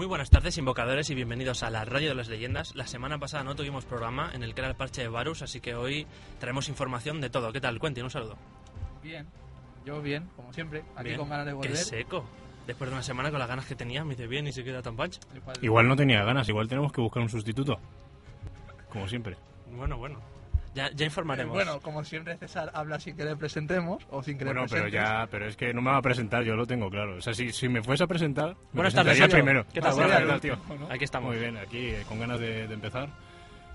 Muy buenas tardes, invocadores, y bienvenidos a la Radio de las Leyendas. La semana pasada no tuvimos programa en el que era el parche de Varus, así que hoy traemos información de todo. ¿Qué tal? Cuente, un saludo. Bien, yo bien, como siempre, aquí Bien. con ganas de volver. Qué seco. Después de una semana con las ganas que tenía, me dice bien y se queda tan pancho. Igual- Igual no tenía ganas, igual tenemos que buscar un sustituto. Como siempre. Bueno, bueno. Ya, ya Eh, informaremos. bueno, como siempre César habla sin que le presentemos o sin que Bueno, le pero presentes. ya, pero es que no me va a presentar, yo lo tengo claro. O sea, si, si me fuese a presentar, me Buenas tardes, primero. ¿Qué tal? Ah, Buenas tardes. tío. Aquí estamos. Muy bien, aquí eh, con ganas de, de empezar.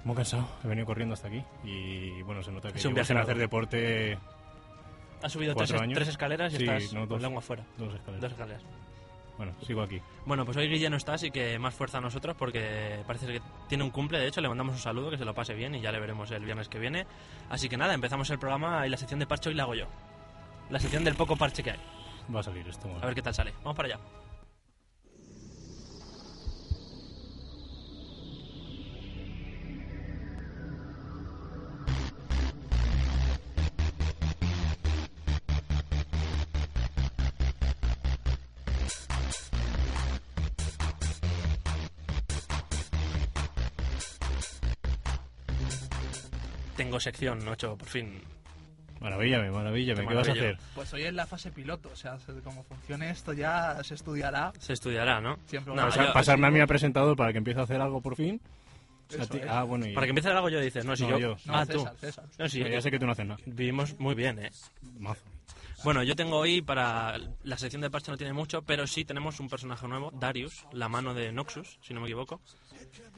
Muy cansado, he venido corriendo hasta aquí y bueno, se nota que Es un viaje largo. hacer deporte Has subido tres, años. tres escaleras y Sí, estás no, con dos. lengua afuera. dos escaleras. Dos escaleras. Bueno, sigo aquí. Bueno, pues hoy Guille no está, así que más fuerza a nosotros porque parece que tiene un cumple. De hecho, le mandamos un saludo, que se lo pase bien y ya le veremos el viernes que viene. Así que nada, empezamos el programa y la sección de parche hoy la hago yo. La sección del poco parche que hay. Va a salir esto. A ver qué tal sale. Vamos para allá. Tengo sección 8, por fin. Maravillame, maravillame. ¿Qué vas a hacer? Pues hoy es la fase piloto, o sea, se- como funcione esto ya se estudiará. Se estudiará, ¿no? Siempre Pasar- yo- pasarme a mí a presentador para que empiece a hacer algo por fin. Eso ti-. Ah, bueno, y Para que empiece algo yo dices, no, si No, yo. yo. No, ah, tú. César. No, ya yo- sé que tú no haces nada. Vivimos muy bien, ¿eh? Mazo. Bueno, yo tengo hoy para la sección de parche no tiene mucho, pero sí tenemos un personaje nuevo, Darius, la mano de Noxus, si no me equivoco.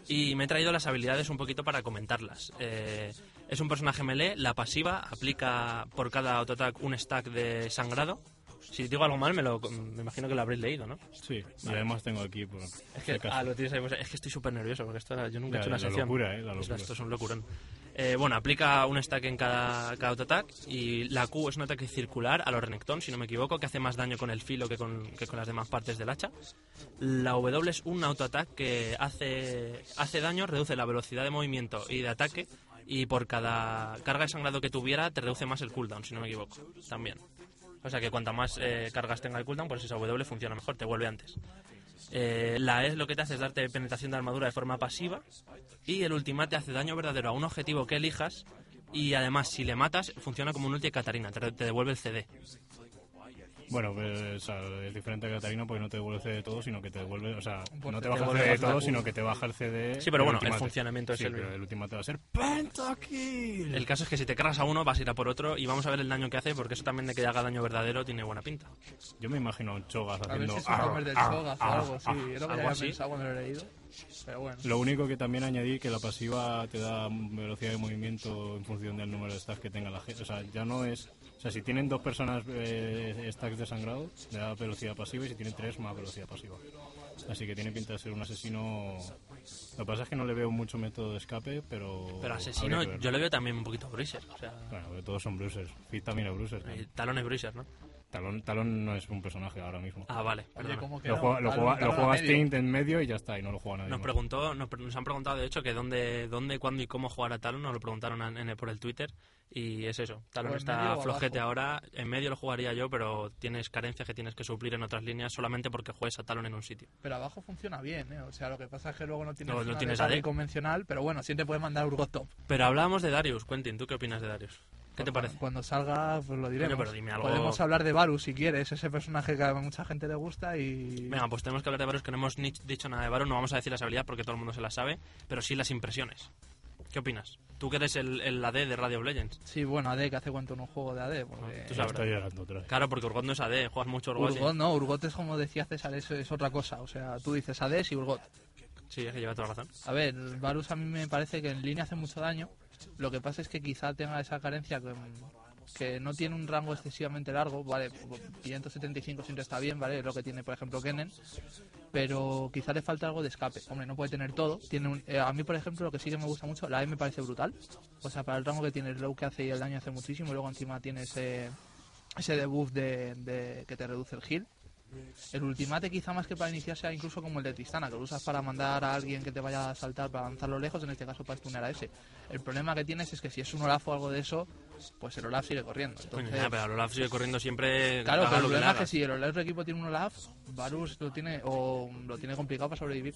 Y me he traído las habilidades un poquito para comentarlas. Eh, es un personaje melee, la pasiva aplica por cada autoattack un stack de sangrado. Si digo algo mal, me, lo, me imagino que lo habréis leído, ¿no? Sí, y además tengo aquí. Por, Es si que, acaso. ah, lo tienes ahí, pues, es que estoy súper nervioso porque esto, yo nunca he hecho una la sección. locura, eh, la locura. Esto es un locurón. Eh, bueno, aplica un stack en cada, cada autoattack y la Q es un ataque circular a los Renekton, si no me equivoco, que hace más daño con el filo que con, que con las demás partes del hacha. La W es un autoataque que hace, hace daño, reduce la velocidad de movimiento y de ataque y por cada carga de sangrado que tuviera te reduce más el cooldown, si no me equivoco, también. O sea que cuanta más eh, cargas tenga el cooldown, pues esa W funciona mejor, te vuelve antes. Eh, la E lo que te hace es darte penetración de armadura de forma pasiva y el ultimate hace daño verdadero a un objetivo que elijas y además si le matas funciona como un ulti de Katarina, te, te devuelve el CD. Bueno, pues o sea, es diferente a Catarina porque no te devuelve el CD de todo, sino que te devuelve, o sea, Pues no te te baja el CD de todo, sino que te baja el CD. Sí, pero bueno, el funcionamiento es Sí, el mismo. el ultimate va a ser Pentakill. El caso es que si te cargas a uno vas a ir a por otro y vamos a ver el daño que hace porque eso también de que haga daño verdadero tiene buena pinta. Yo me imagino un Chogas A ver haciendo. si es un ar, comer del ar, Chogas o algo. Es lo que algo así. pensado cuando lo he leído. Pero bueno. Lo único que también añadí que la pasiva te da velocidad de movimiento en función del número de stacks que tenga la gente. O sea, ya no es. Sea, si tienen dos personas eh, stacks de sangrado, le da velocidad pasiva y si tienen tres, más velocidad pasiva. Así que tiene pinta de ser un asesino. Lo que pasa es que no le veo mucho método de escape, pero. Pero asesino yo le veo también un poquito bruiser, o sea, Bueno, todos son bruisers. Fit también es bruiser. ¿no? eh, talón es bruiser, ¿no? Talón, Talón no es un personaje ahora mismo. Ah, vale. Oye. ¿cómo que Lo no? juega, lo Talón- juega, lo talón juega. Stint en medio y ya está, y no lo juega nadie. Nos más. preguntó, nos, nos han preguntado de hecho que dónde, dónde, cuándo y cómo jugar a Talon, nos lo preguntaron en, en por el Twitter y es eso, en está flojete abajo. ahora, en medio lo jugaría yo, pero tienes carencias que tienes que suplir en otras líneas solamente porque juegues a Talon en un sitio. Pero abajo funciona bien, ¿eh? O sea, lo que pasa es que luego no tienes, No, no tienes AD. convencional, pero bueno, siempre puedes mandar Urgot Top. Pero hablábamos de Darius, Quentin, ¿tú qué opinas de Darius? ¿Qué te parece? Cuando salga, pues lo diremos. Pero dime algo- Podemos hablar de Varus si quieres, ese personaje que a mucha gente le gusta y... Venga, pues tenemos que hablar de Varus, que no hemos ni dicho nada de Varus, no vamos a decir las habilidades porque todo el mundo se las sabe, pero sí las impresiones. ¿Qué opinas? Tú que eres el, el AD de Radio of Legends. Sí, bueno, AD, que hace cuánto no juego de AD. Porque... Tú está llegando otra vez. Claro, porque Urgot no es AD, juegas mucho Urgot. y- Urgot no, Urgot es como decía César, es, es otra cosa. O sea, tú dices AD y Urgot. Sí, es que lleva toda la razón. A ver, Varus a mí me parece que en línea hace mucho daño. Lo que pasa es que quizá tenga esa carencia que, no tiene un rango excesivamente largo. Vale, 575 siempre está bien, ¿vale? Es lo que tiene, por ejemplo, Kennen. Pero quizá le falta algo de escape. Hombre, no puede tener todo. Tiene un- eh, a mí, por ejemplo, lo que sí que me gusta mucho, la E me parece brutal. O sea, para el rango que tiene, el low que hace y el daño hace muchísimo. Y luego encima tiene ese, ese debuff de, de que te reduce el heal. El ultimate quizá más que para iniciar sea incluso como el de Tristana, que lo usas para mandar a alguien que te vaya a saltar para lanzarlo lejos, en este caso para stunear a ese. El problema que tienes es que si es un Olaf o algo de eso, pues el Olaf sigue corriendo. Coño, Entonces, ya, pero el Olaf sigue corriendo siempre. Claro, pero el problema es que si el otro equipo tiene un Olaf, Varus lo tiene o lo tiene complicado para sobrevivir.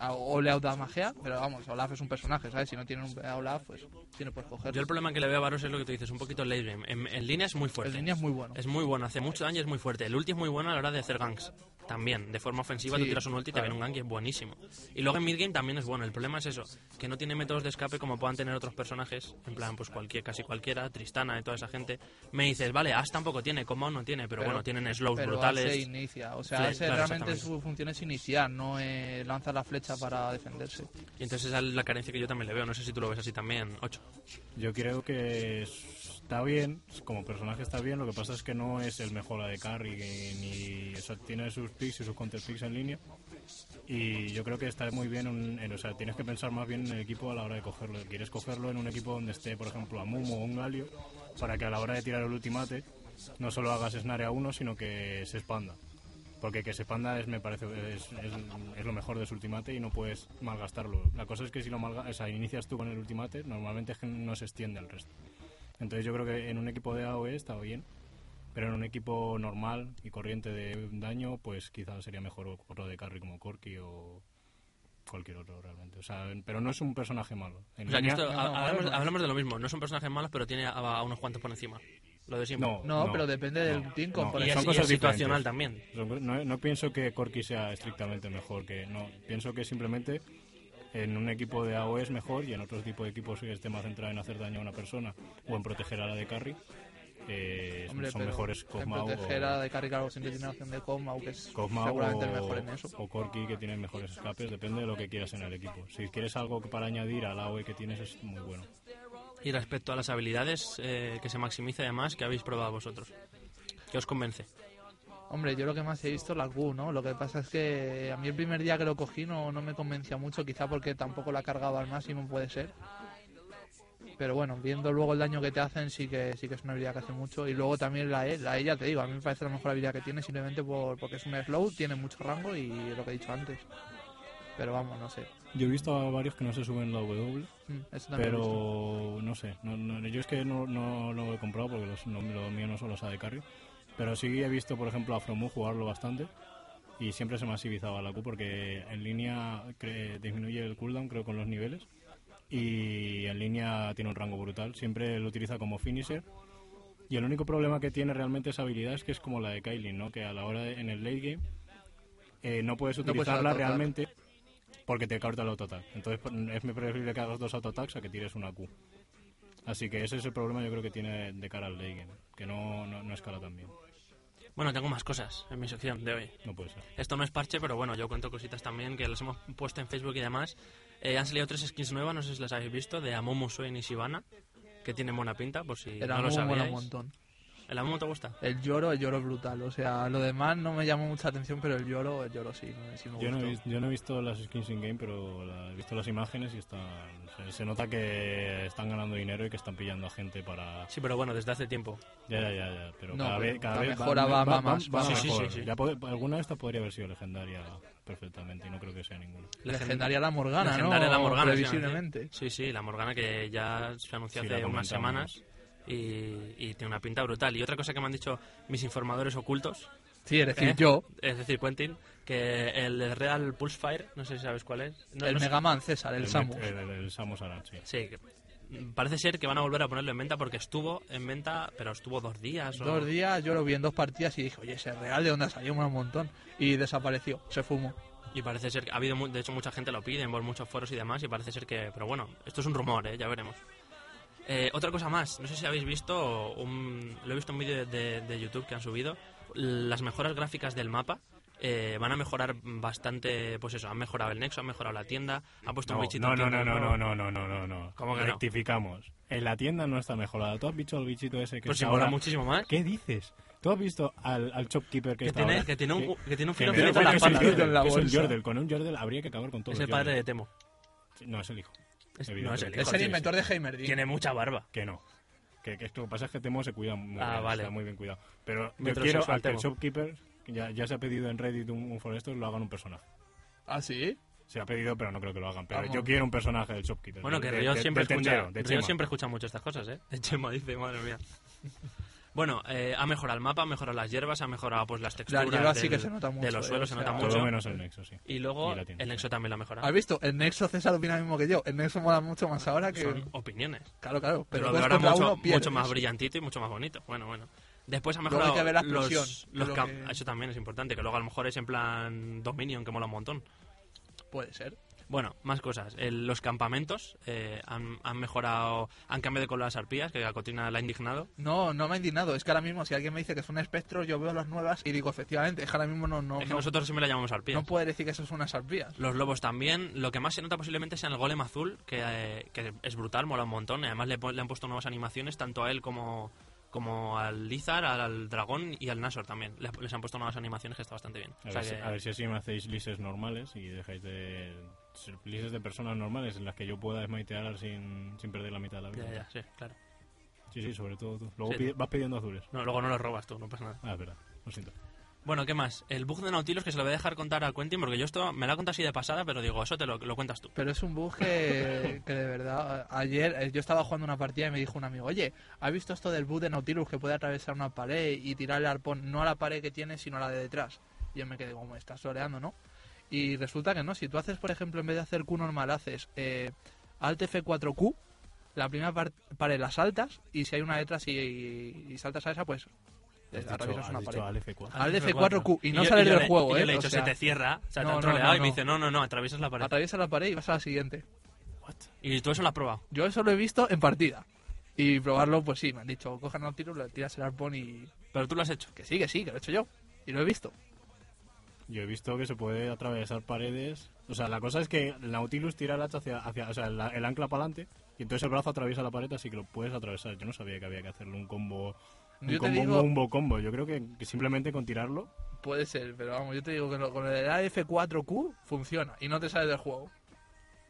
O le magia, pero vamos, Olaf es un personaje, ¿sabes? Si no tiene un Olaf, pues tiene puedes coger. Yo el problema que le veo a Varus es lo que tú dices, un poquito late game. En, en línea es muy fuerte. línea es muy bueno. Es muy bueno, hace mucho daño y es muy fuerte. El ulti es muy bueno a la hora de hacer ganks. También, de forma ofensiva, Sí, tú tiras un ulti y te claro. viene un gank y es buenísimo. Y luego en midgame también es bueno. El problema es eso, que no tiene métodos de escape como puedan tener otros personajes. En plan, pues cualquier, casi cualquiera, Tristana y toda esa gente. Me dices, vale, Ash tampoco tiene, Combo no tiene, pero, Pero- bueno, tienen slows pero brutales. Ace inicia, o sea, Ace claro, realmente su función es iniciar, no es lanzar la flecha para defenderse. Y entonces esa es la carencia que yo también le veo. No sé si tú lo ves así también. 8. Yo creo que está bien, como personaje está bien, lo que pasa es que no es el mejor de carry, ni, o sea, tiene sus picks y sus counter picks en línea. Y yo creo que está muy bien, un- en- o sea, tienes que pensar más bien en el equipo a la hora de cogerlo. Quieres cogerlo en un equipo donde esté, por ejemplo, a Mumo o un Galio, para que a la hora de tirar el ultimate no solo hagas snare a uno, sino que se expanda. Porque que se expanda es, me parece, es, es- es lo mejor de su ultimate y no puedes malgastarlo. La cosa es que si lo malga- o sea, inicias tú con el ultimate, normalmente es no se extiende el resto. Entonces yo creo que en un equipo de AOE está bien, pero en un equipo normal y corriente de daño, pues quizás sería mejor otro de carry como Corki o cualquier otro realmente. O sea, pero no es un personaje malo. En O sea, que línea- esto, no, ha- no, hablamos, no. hablamos de lo mismo. No son personajes malos, pero tiene a, a unos cuantos por encima. Lo de siempre. No, No, pero depende del team, no. por y Y es, son y cosas es situacional también. No, no pienso que Corki sea estrictamente mejor que no pienso que simplemente en un equipo de AOE es mejor y en otro tipo de equipos que esté más centrado en hacer daño a una persona o en proteger a la de carry eh, Hombre, son mejores en Cosmao proteger o, a de carry, claro, siempre tiene la opción de Cosmao, que es seguramente el o- mejor en eso. o Corki que tienen mejores escapes depende de lo que quieras en el equipo si quieres algo para añadir al AOE que tienes es muy bueno Y respecto a las habilidades eh, que se maximiza además, que habéis probado vosotros? ¿Qué os convence? Hombre, yo lo que más he visto es la Q, ¿no? Lo que pasa es que a mí el primer día que lo cogí no, no me convencía mucho, quizá porque tampoco la cargaba al máximo, puede ser. Pero bueno, viendo luego el daño que te hacen, sí que sí que es una habilidad que hace mucho. Y luego también la E, la E ya te digo, a mí me parece la mejor habilidad que tiene simplemente por, porque es un slow, tiene mucho rango y lo que he dicho antes. Pero vamos, no sé. yo he visto a varios que no se suben la W Mm, eso lo pero no sé no, no- yo es que no, no lo he comprado porque los, no, lo mío no son los AD carry pero sí he visto por ejemplo a Fromu jugarlo bastante y siempre se masivizaba la Q porque en línea disminuye el cooldown creo con los niveles y en línea tiene un rango brutal siempre lo utiliza como finisher y el único problema que tiene realmente esa habilidad es que es como la de Kailin ¿no? que a la hora de- en el late game eh, no puedes No puedes utilizarla realmente porque te corta el autoattack. Entonces pues, es preferible que hagas dos autoattacks a que tires una Q. Así que ese es el problema yo creo que tiene de cara al late game, que no, no, no escala tan bien. Bueno, tengo más cosas en mi sección de hoy. No puede ser. Esto no es parche, pero bueno, yo cuento cositas también que las hemos puesto en Facebook y demás. Eh, han salido tres skins nuevas, no sé si las habéis visto, de Amomo, Swain y Sivana, que tienen buena pinta, por si Era no lo sabíais. un montón. ¿El Amomo te gusta? El lloro, el lloro es brutal. O sea, lo demás no me llamó mucha atención, pero el lloro, el lloro sí, me- sí me Yo no, he, yo no he visto las skins in game, pero la- he visto las imágenes y están, se, se nota que están ganando dinero y que están pillando a gente para... Sí, pero bueno, desde hace tiempo. Ya, ya, ya, ya, pero No, cada pero vez, cada la vez mejora va- va más, va más. mejor. Sí, sí, sí. Ya puede- alguna de estas podría haber sido legendaria perfectamente y no creo que sea ninguna. Legendaria la Morgana, Legendaria ¿no? la Morgana, Previsiblemente. Sí, sí, la Morgana que ya se anunció Sí, hace unas semanas y, y tiene una pinta brutal. Y otra cosa que me han dicho mis informadores ocultos, Sí, es decir, ¿Eh? yo, es decir, Quentin, que el Real Pulse Fire, no sé si sabes cuál es. No, el no sé- Megaman César, el, Samus. El, el- el Samus Aran, sí. Sí, que parece ser que van a volver a ponerlo en venta porque estuvo en venta, pero estuvo dos días. o- Dos días yo lo vi en dos partidas y dije, oye, ese real de dónde salió un montón. Y desapareció, se fumó. Y parece ser que ha habido, mu- de hecho, mucha gente lo pide por muchos foros y demás. Y parece ser que, pero bueno, esto es un rumor, ¿eh? ya veremos. Eh, otra cosa más, no sé si habéis visto, un, lo he visto en un vídeo de, de YouTube que han subido, las mejoras gráficas del mapa. eh, van a mejorar bastante, pues eso, han mejorado el nexo, han mejorado la tienda, han puesto un No, bichito no, no, no, no, nuevo. no, no, no, no, no. ¿Cómo que no? Rectificamos. En la tienda no está mejorada. ¿Tú has visto el bichito ese que Pues si está mola ahora? muchísimo más. ¿Qué dices? ¿Tú has visto al, al shopkeeper que, Que está tiene, ahora? que tiene un, que tiene un filo en la es el espalda. Yordle, en la que es un. Yordle. Con un Yordle habría que acabar con todo. Es el padre de Temo. No, es el hijo. Es- no, es el hijo. Es el inventor de Heimerding. Tiene mucha barba. Que no. Que, que esto pasa es que Temo se cuida muy Ah, bien, vale. está muy bien cuidado. Pero yo quiero a que el shopkeeper, que ya, ya se ha pedido en Reddit un, un foresto, lo hagan un personaje. ¿Ah, sí? Se ha pedido, pero no creo que lo hagan. Pero Vamos. yo quiero un personaje del shopkeeper. Bueno, que Río de- siempre, escucha, tendero, de Río Chema. siempre escucha mucho estas cosas, ¿eh? De Chema dice, madre mía. Bueno, eh, ha mejorado el mapa, ha mejorado las hierbas, ha mejorado pues las texturas sí que se nota de mucho, los eh, suelos, o se nota Todo mucho. menos el Nexo, sí. Y luego Y la tienda, el sí. Nexo también lo ha mejorado. ¿Has visto? El Nexo César opina lo mismo que yo. El Nexo mola mucho más ahora que... Son opiniones. Claro, claro. Pero Pero ahora mucho, uno, mucho más brillantito y mucho más bonito. Bueno, bueno. Después ha Luego hay mejorado que ver la los, explosión, los lo cam- que- Eso también es importante, que luego a lo mejor es en plan Dominion, que mola un montón. Puede ser. Bueno, más cosas. El- los campamentos eh, han, han mejorado, han cambiado de color las arpías, que a Cotina la ha indignado. No, no me ha indignado. Es que ahora mismo si alguien me dice que son espectros, yo veo las nuevas y digo, efectivamente, es que ahora mismo no, no, es que no, nosotros siempre la llamamos arpías. no puede decir que eso son unas arpías. Los lobos también. Lo que más se nota posiblemente sea el golem azul, que, eh, que es brutal, mola un montón. Además le, le han puesto nuevas animaciones, tanto a él como, como al Lizard, al, dragón y al Nashor también. Le- Les han puesto nuevas animaciones que está bastante bien. A, O sea ver, si, que- a ver si así me hacéis lises normales y dejáis de ser lises de personas normales en las que yo pueda smitear sin, sin perder la mitad de la vida. Ya, ya, sí, claro. Sí, sí, sobre todo tú. Luego Sí. pide- vas pidiendo azules. No, luego no los robas tú, no pasa nada. Ah, es verdad. Lo siento. Bueno, ¿qué más? El bug de Nautilus que se lo voy a dejar contar a Quentin porque yo esto me lo ha contado así de pasada, pero digo, eso te lo, lo cuentas tú. Pero es un bug que, que de verdad. Ayer eh, yo estaba jugando una partida y me dijo un amigo, oye, ¿has visto esto del bug de Nautilus que puede atravesar una pared y tirar el arpón no a la pared que tiene, sino a la de detrás? Y yo me quedé como, estás soleando, ¿no? Y resulta que no. Si tú haces, por ejemplo, en vez de hacer Q normal, haces eh, Alt F4Q, la primera par- pared la saltas y si hay una detrás y, y saltas a esa, pues dicho, atraviesas has una dicho pared. al F4. Al F4Q y no yo- sales yo del le- juego, y ¿eh? Yo le he O dicho, sea, se te cierra, o sea, te han troleado no, y me dice, no, no, no, atraviesas la pared. Atraviesas la pared y vas a la siguiente. Y tú eso lo has probado. Yo eso lo he visto en partida. Y probarlo, pues sí, me han dicho, coge Nautilus, le tiras el arpón y... Pero tú lo has hecho. Que sí, que sí, que lo he hecho yo. Y lo he visto. Yo he visto que se puede atravesar paredes. O sea, la cosa es que el Nautilus tira el hacha hacia, hacia o sea, el, el ancla para adelante y entonces el brazo atraviesa la pared, así que lo puedes atravesar. Yo no sabía que había que hacerle un combo, un Yo te combo, digo- un combo, combo. Yo creo que, que simplemente con tirarlo. Puede ser, pero vamos, yo te digo que lo- con el AF4Q funciona y no te sales del juego.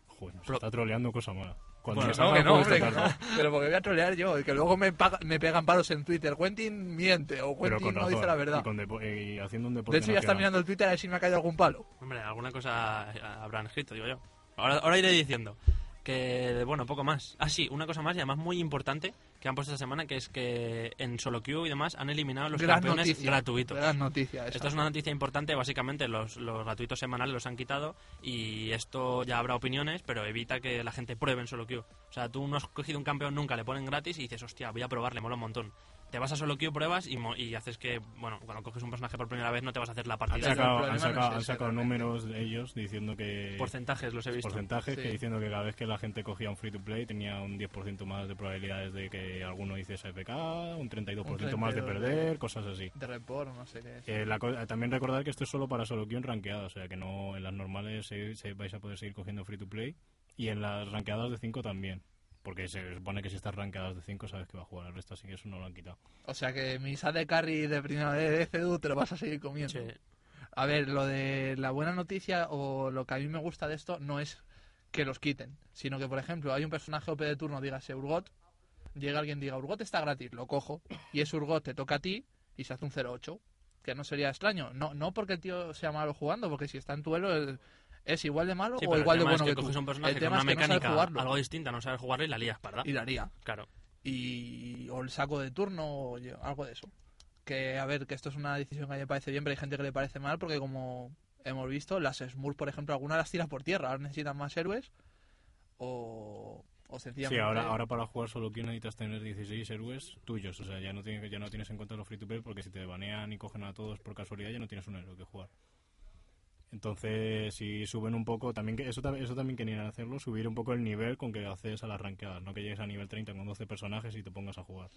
Joder, Pero- está troleando cosa mala. Cuando Bueno, se No, que no, hombre, tarde. no. Pero porque voy a trolear yo y que luego me, paga- me pegan palos en Twitter. Quentin miente o Quentin no razón. dice la verdad. Y, con depo- eh, y haciendo un deporte De hecho, ya está mirando el Twitter a ver si me ha caído algún palo. Hombre, alguna cosa eh, habrán escrito, digo yo. Ahora, ahora iré diciendo. Que, bueno, poco más. Ah, sí, una cosa más y además muy importante que han puesto esta semana, que es que en solo queue y demás han eliminado los Gran campeones noticia. gratuitos. Gran noticia esa. Esto es una noticia importante, básicamente los, los gratuitos semanales los han quitado y esto ya habrá opiniones, pero evita que la gente pruebe en solo queue. O sea, tú no has cogido un campeón nunca, le ponen gratis y dices, hostia, voy a probarle, mola un montón. Te vas a solo queue, pruebas y, mo- y haces que, bueno, cuando coges un personaje por primera vez no te vas a hacer la Han partida. sacado, han sacado, han ese, sacado números de ellos diciendo que... Porcentajes los he visto. porcentajes Sí. que diciendo que cada vez que la gente cogía un free to play tenía un 10% más de probabilidades de que alguno hiciese FK, un 32% más de 32 perder, cosas así. De report, no sé qué es. Eh, la co- también recordar que esto es solo para solo queue en rankeada, o sea que no en las normales se, se- vais a poder seguir cogiendo free to play y en las rankeadas de 5 también. Porque se supone que si estás rankeadas de 5 sabes que va a jugar el resto, así que eso no lo han quitado. O sea que mi de carry de primera de FDU te lo vas a seguir comiendo. Sí. A ver, lo de la buena noticia o lo que a mí me gusta de esto no es que los quiten, sino que, por ejemplo, hay un personaje OP de turno, dígase Urgot, llega alguien diga Urgot está gratis, lo cojo, y ese Urgot te toca a ti y se hace un 0-8, que no sería extraño. No, no porque el tío sea malo jugando, porque si está en duelo es, igual de malo Sí, o igual de bueno es que, que, coges tú. un personaje el con tema una es que no mecánica jugarlo algo distinta, no sabes jugarlo y la lías, ¿verdad? y la haría. Claro. y o el saco de turno o yo- algo de eso. Que a ver, que esto es una decisión que a mí me parece bien, pero hay gente que le parece mal porque como hemos visto, las Smurfs, por ejemplo, algunas las tiras por tierra, ahora necesitan más héroes o, o sencillamente... Sí, ahora, ahora para jugar solo queue necesitas tener 16 héroes tuyos, o sea, ya no, tienes, ya no tienes en cuenta los free to play porque si te banean y cogen a todos por casualidad ya no tienes un héroe que jugar. Entonces, si suben un poco, también que eso, eso también querían hacerlo, subir un poco el nivel con que accedes a las rankeadas, no que llegues a nivel 30 con 12 personajes y te pongas a jugar,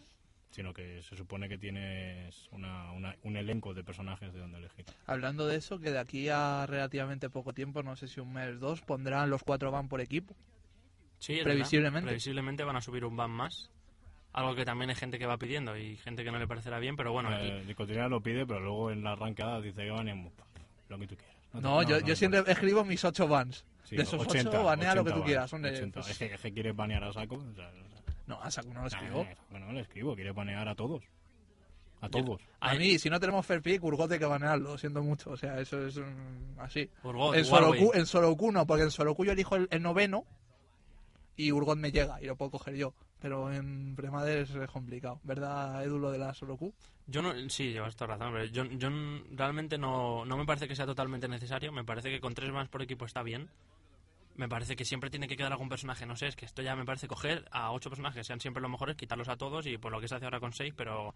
sino que se supone que tienes una, una- un elenco de personajes de donde elegir. Hablando de eso, que de aquí a relativamente poco tiempo, no sé si un mes, dos, pondrán los cuatro van por equipo. Sí, es Previsiblemente. verdad. Previsiblemente van a subir un ban más. Algo que también hay gente que va pidiendo y gente que no le parecerá bien, pero bueno, aquí- Eh, Nicotina lo pide, pero luego en las rankeadas dice que baneamos lo que tú quieras. No, yo, no, yo siempre escribo mis ocho bans. Sí, de esos 80, ocho, banea lo que 80 tú quieras. Son de, 80. pues, Es, que, es que quieres banear a saco. o sea, No, a saco no lo nah, escribo. Bueno, le escribo, quiere banear a todos. A todos. A mí, si no tenemos fair pick, Urgot hay que banearlo, siento mucho. O sea, eso es mm, así. Urgot, en. Soroku, en Soroku no, porque en Soroku yo elijo el, el noveno y Urgot me llega y lo puedo coger yo. Pero en Premades es complicado. ¿Verdad, Edu, lo de la Soroku? Yo no, sí, llevas toda razón. pero Yo, yo realmente no, no me parece que sea totalmente necesario. Me parece que con tres más por equipo está bien. Me parece que siempre tiene que quedar algún personaje. No sé, es que esto ya me parece coger a ocho personajes, sean siempre los mejores, quitarlos a todos y por lo que se hace ahora con seis, pero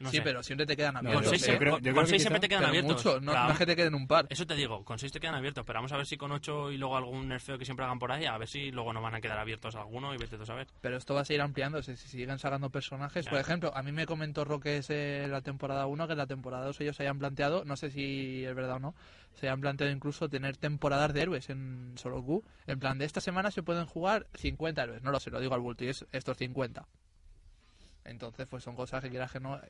no sí, sé. pero siempre te quedan con abiertos. seis, yo siempre- creo- con- yo con creo que seis siempre quizá- te quedan abiertos. mucho, no, no es que te queden un par. Eso te digo, con seis te quedan abiertos, pero vamos a ver si con ocho y luego algún nerfeo que siempre hagan por ahí, a ver si luego no van a quedar abiertos alguno y vete tú a saber. Pero esto va a seguir ampliándose si siguen sacando personajes. Por Claro. ejemplo, a mí me comentó Roque en la temporada 1 que en la temporada 2 ellos se hayan planteado, no sé si es verdad o no, se hayan planteado incluso tener temporadas de héroes en Solo Q. En plan, de esta semana se pueden jugar 50 héroes. No lo sé, lo digo al bulto, y es estos 50. Entonces, pues son cosas que quieras que no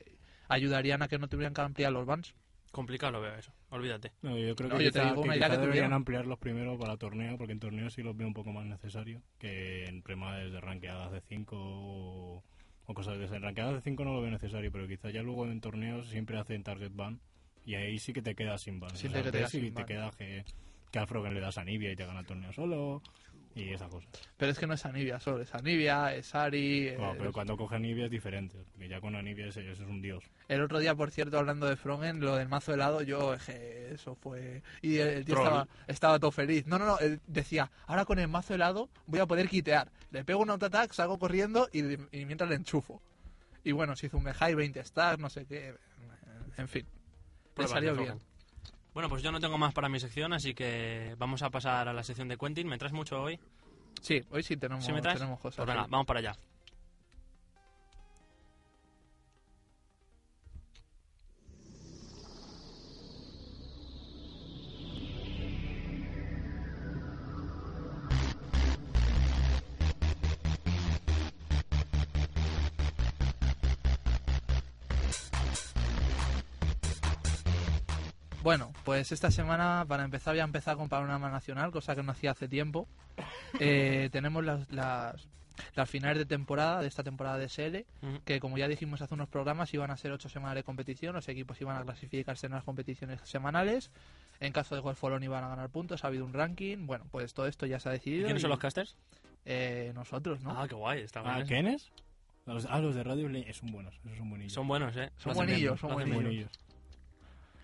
ayudarían a que no tuvieran que ampliar los bans. Complicado lo veo eso, olvídate. No, yo creo No, que, yo te quizá- digo que una idea quizá que deberían ampliarlos primero para torneo, porque en torneo sí los veo un poco más necesario que en premades de ranqueadas de 5 o, o cosas de esas. En ranqueadas de 5 no lo veo necesario, pero quizá ya luego en torneos siempre hacen target ban y ahí sí que te quedas sin ban. Sí, O te quedas queda que, que al Frogen le das a Nibia y te gana el torneo solo y esas cosas. Pero es que no es Anivia solo, es Anivia, es Ari. Es- pero cuando coge a Nibia es diferente, porque ya con Anivia ese es un dios. El otro día, por cierto, hablando de Frogen, lo del mazo helado, yo, eje, eso fue... Y el, el tío estaba, estaba todo feliz. No, no, no, él decía, ahora con el mazo helado voy a poder quitear. Le pego un auto-attack, salgo corriendo y, y mientras le enchufo. Y bueno, se hizo un high 20 stacks, no sé qué, en fin. Pruebas salió de bien. Bueno, pues yo no tengo más para mi sección, así que vamos a pasar a la sección de Quentin. ¿Me traes mucho hoy? Sí, hoy sí tenemos, ¿Sí me traes? tenemos cosas. Pues venga, vamos para allá. Bueno, pues esta semana, para empezar, voy a empezar con panorama nacional, cosa que no hacía hace tiempo. Eh, tenemos las, las, las finales de temporada, de esta temporada de SL, que como ya dijimos hace unos programas, iban a ser ocho semanas de competición, los equipos iban a clasificarse en las competiciones semanales. En caso de Golfolón iban a ganar puntos, ha habido un ranking. Bueno, pues todo esto ya se ha ¿Y decidido. quiénes y, son los casters? eh, nosotros, ¿no? Ah, qué guay, está bien Ah. ¿quiénes? Los, ah, los de Radio Lane, son buenos, esos son buenillos. Son buenos, ¿eh? Son buenillos, son buenillos.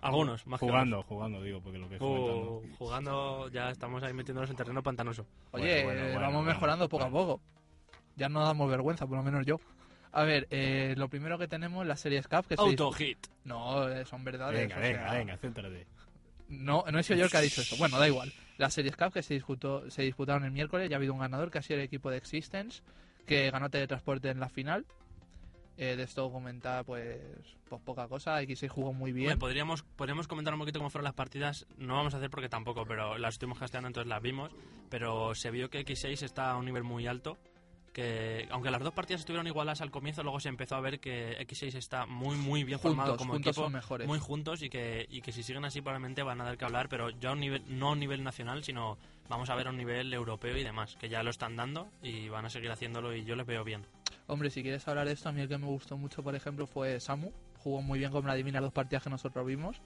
Algunos, más que Jugando, jugando, digo, porque lo que comentando. Uh, jugando ya estamos ahí metiéndonos en terreno pantanoso. Oye, Bueno, bueno, eh, bueno, vamos bueno, mejorando poco bueno. a poco. Ya no damos vergüenza, por lo menos yo. A ver, eh, lo primero que tenemos, la serie Cup, que se Auto hit. No, eh, son verdades. Venga, venga, sea, venga, céntrate. No, no he sido yo el que ha dicho eso. Bueno, da igual. La Series Cup que se, disputó, se disputaron el miércoles, ya ha habido un ganador que ha sido el equipo de Existence, que ganó teletransporte en la final. Eh, de esto comentar, pues, pues poca cosa. X6 jugó muy bien. Hombre, podríamos, podríamos comentar un poquito cómo fueron las partidas. No vamos a hacer porque tampoco, pero las estuvimos casteando, entonces las vimos. Pero se vio que X6 está a un nivel muy alto. Que aunque las dos partidas estuvieron igualadas al comienzo, luego se empezó a ver que X6 está muy, muy bien formado juntos, como juntos equipo. son mejores. Muy juntos y que, y que si siguen así probablemente van a dar que hablar, pero ya a un nivel, no a un nivel nacional, sino vamos a ver a un nivel europeo y demás, que ya lo están dando y van a seguir haciéndolo y yo les veo bien. Hombre, si quieres hablar de esto, a mí el que me gustó mucho, por ejemplo, fue Samu. Jugó muy bien con Vladimir las dos partidas que nosotros vimos.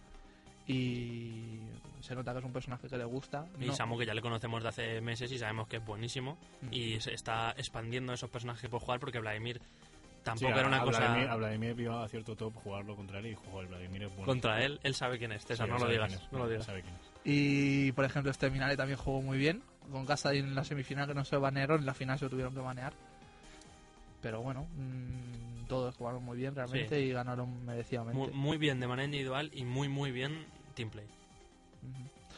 Y se nota que es un personaje que le gusta. Y No- Samu, que ya le conocemos de hace meses y sabemos que es buenísimo. Mm. Y se está expandiendo esos personajes puede jugar porque Vladimir Sí, tampoco a- era una a cosa Vladimir, a Vladimir iba a cierto top jugarlo contra él y jugó el Vladimir es bueno. contra él. Él sabe quién es, César, Sí, no lo digas. quién es, No lo digas. sabe quién es. Y, por ejemplo, este Minare también jugó muy bien. Con Casa en la semifinal que no se banearon, en la final se lo tuvieron que banear. Pero bueno, mm, todos jugaron muy bien realmente Sí. y ganaron merecidamente. Muy, muy bien de manera individual y muy, muy bien teamplay.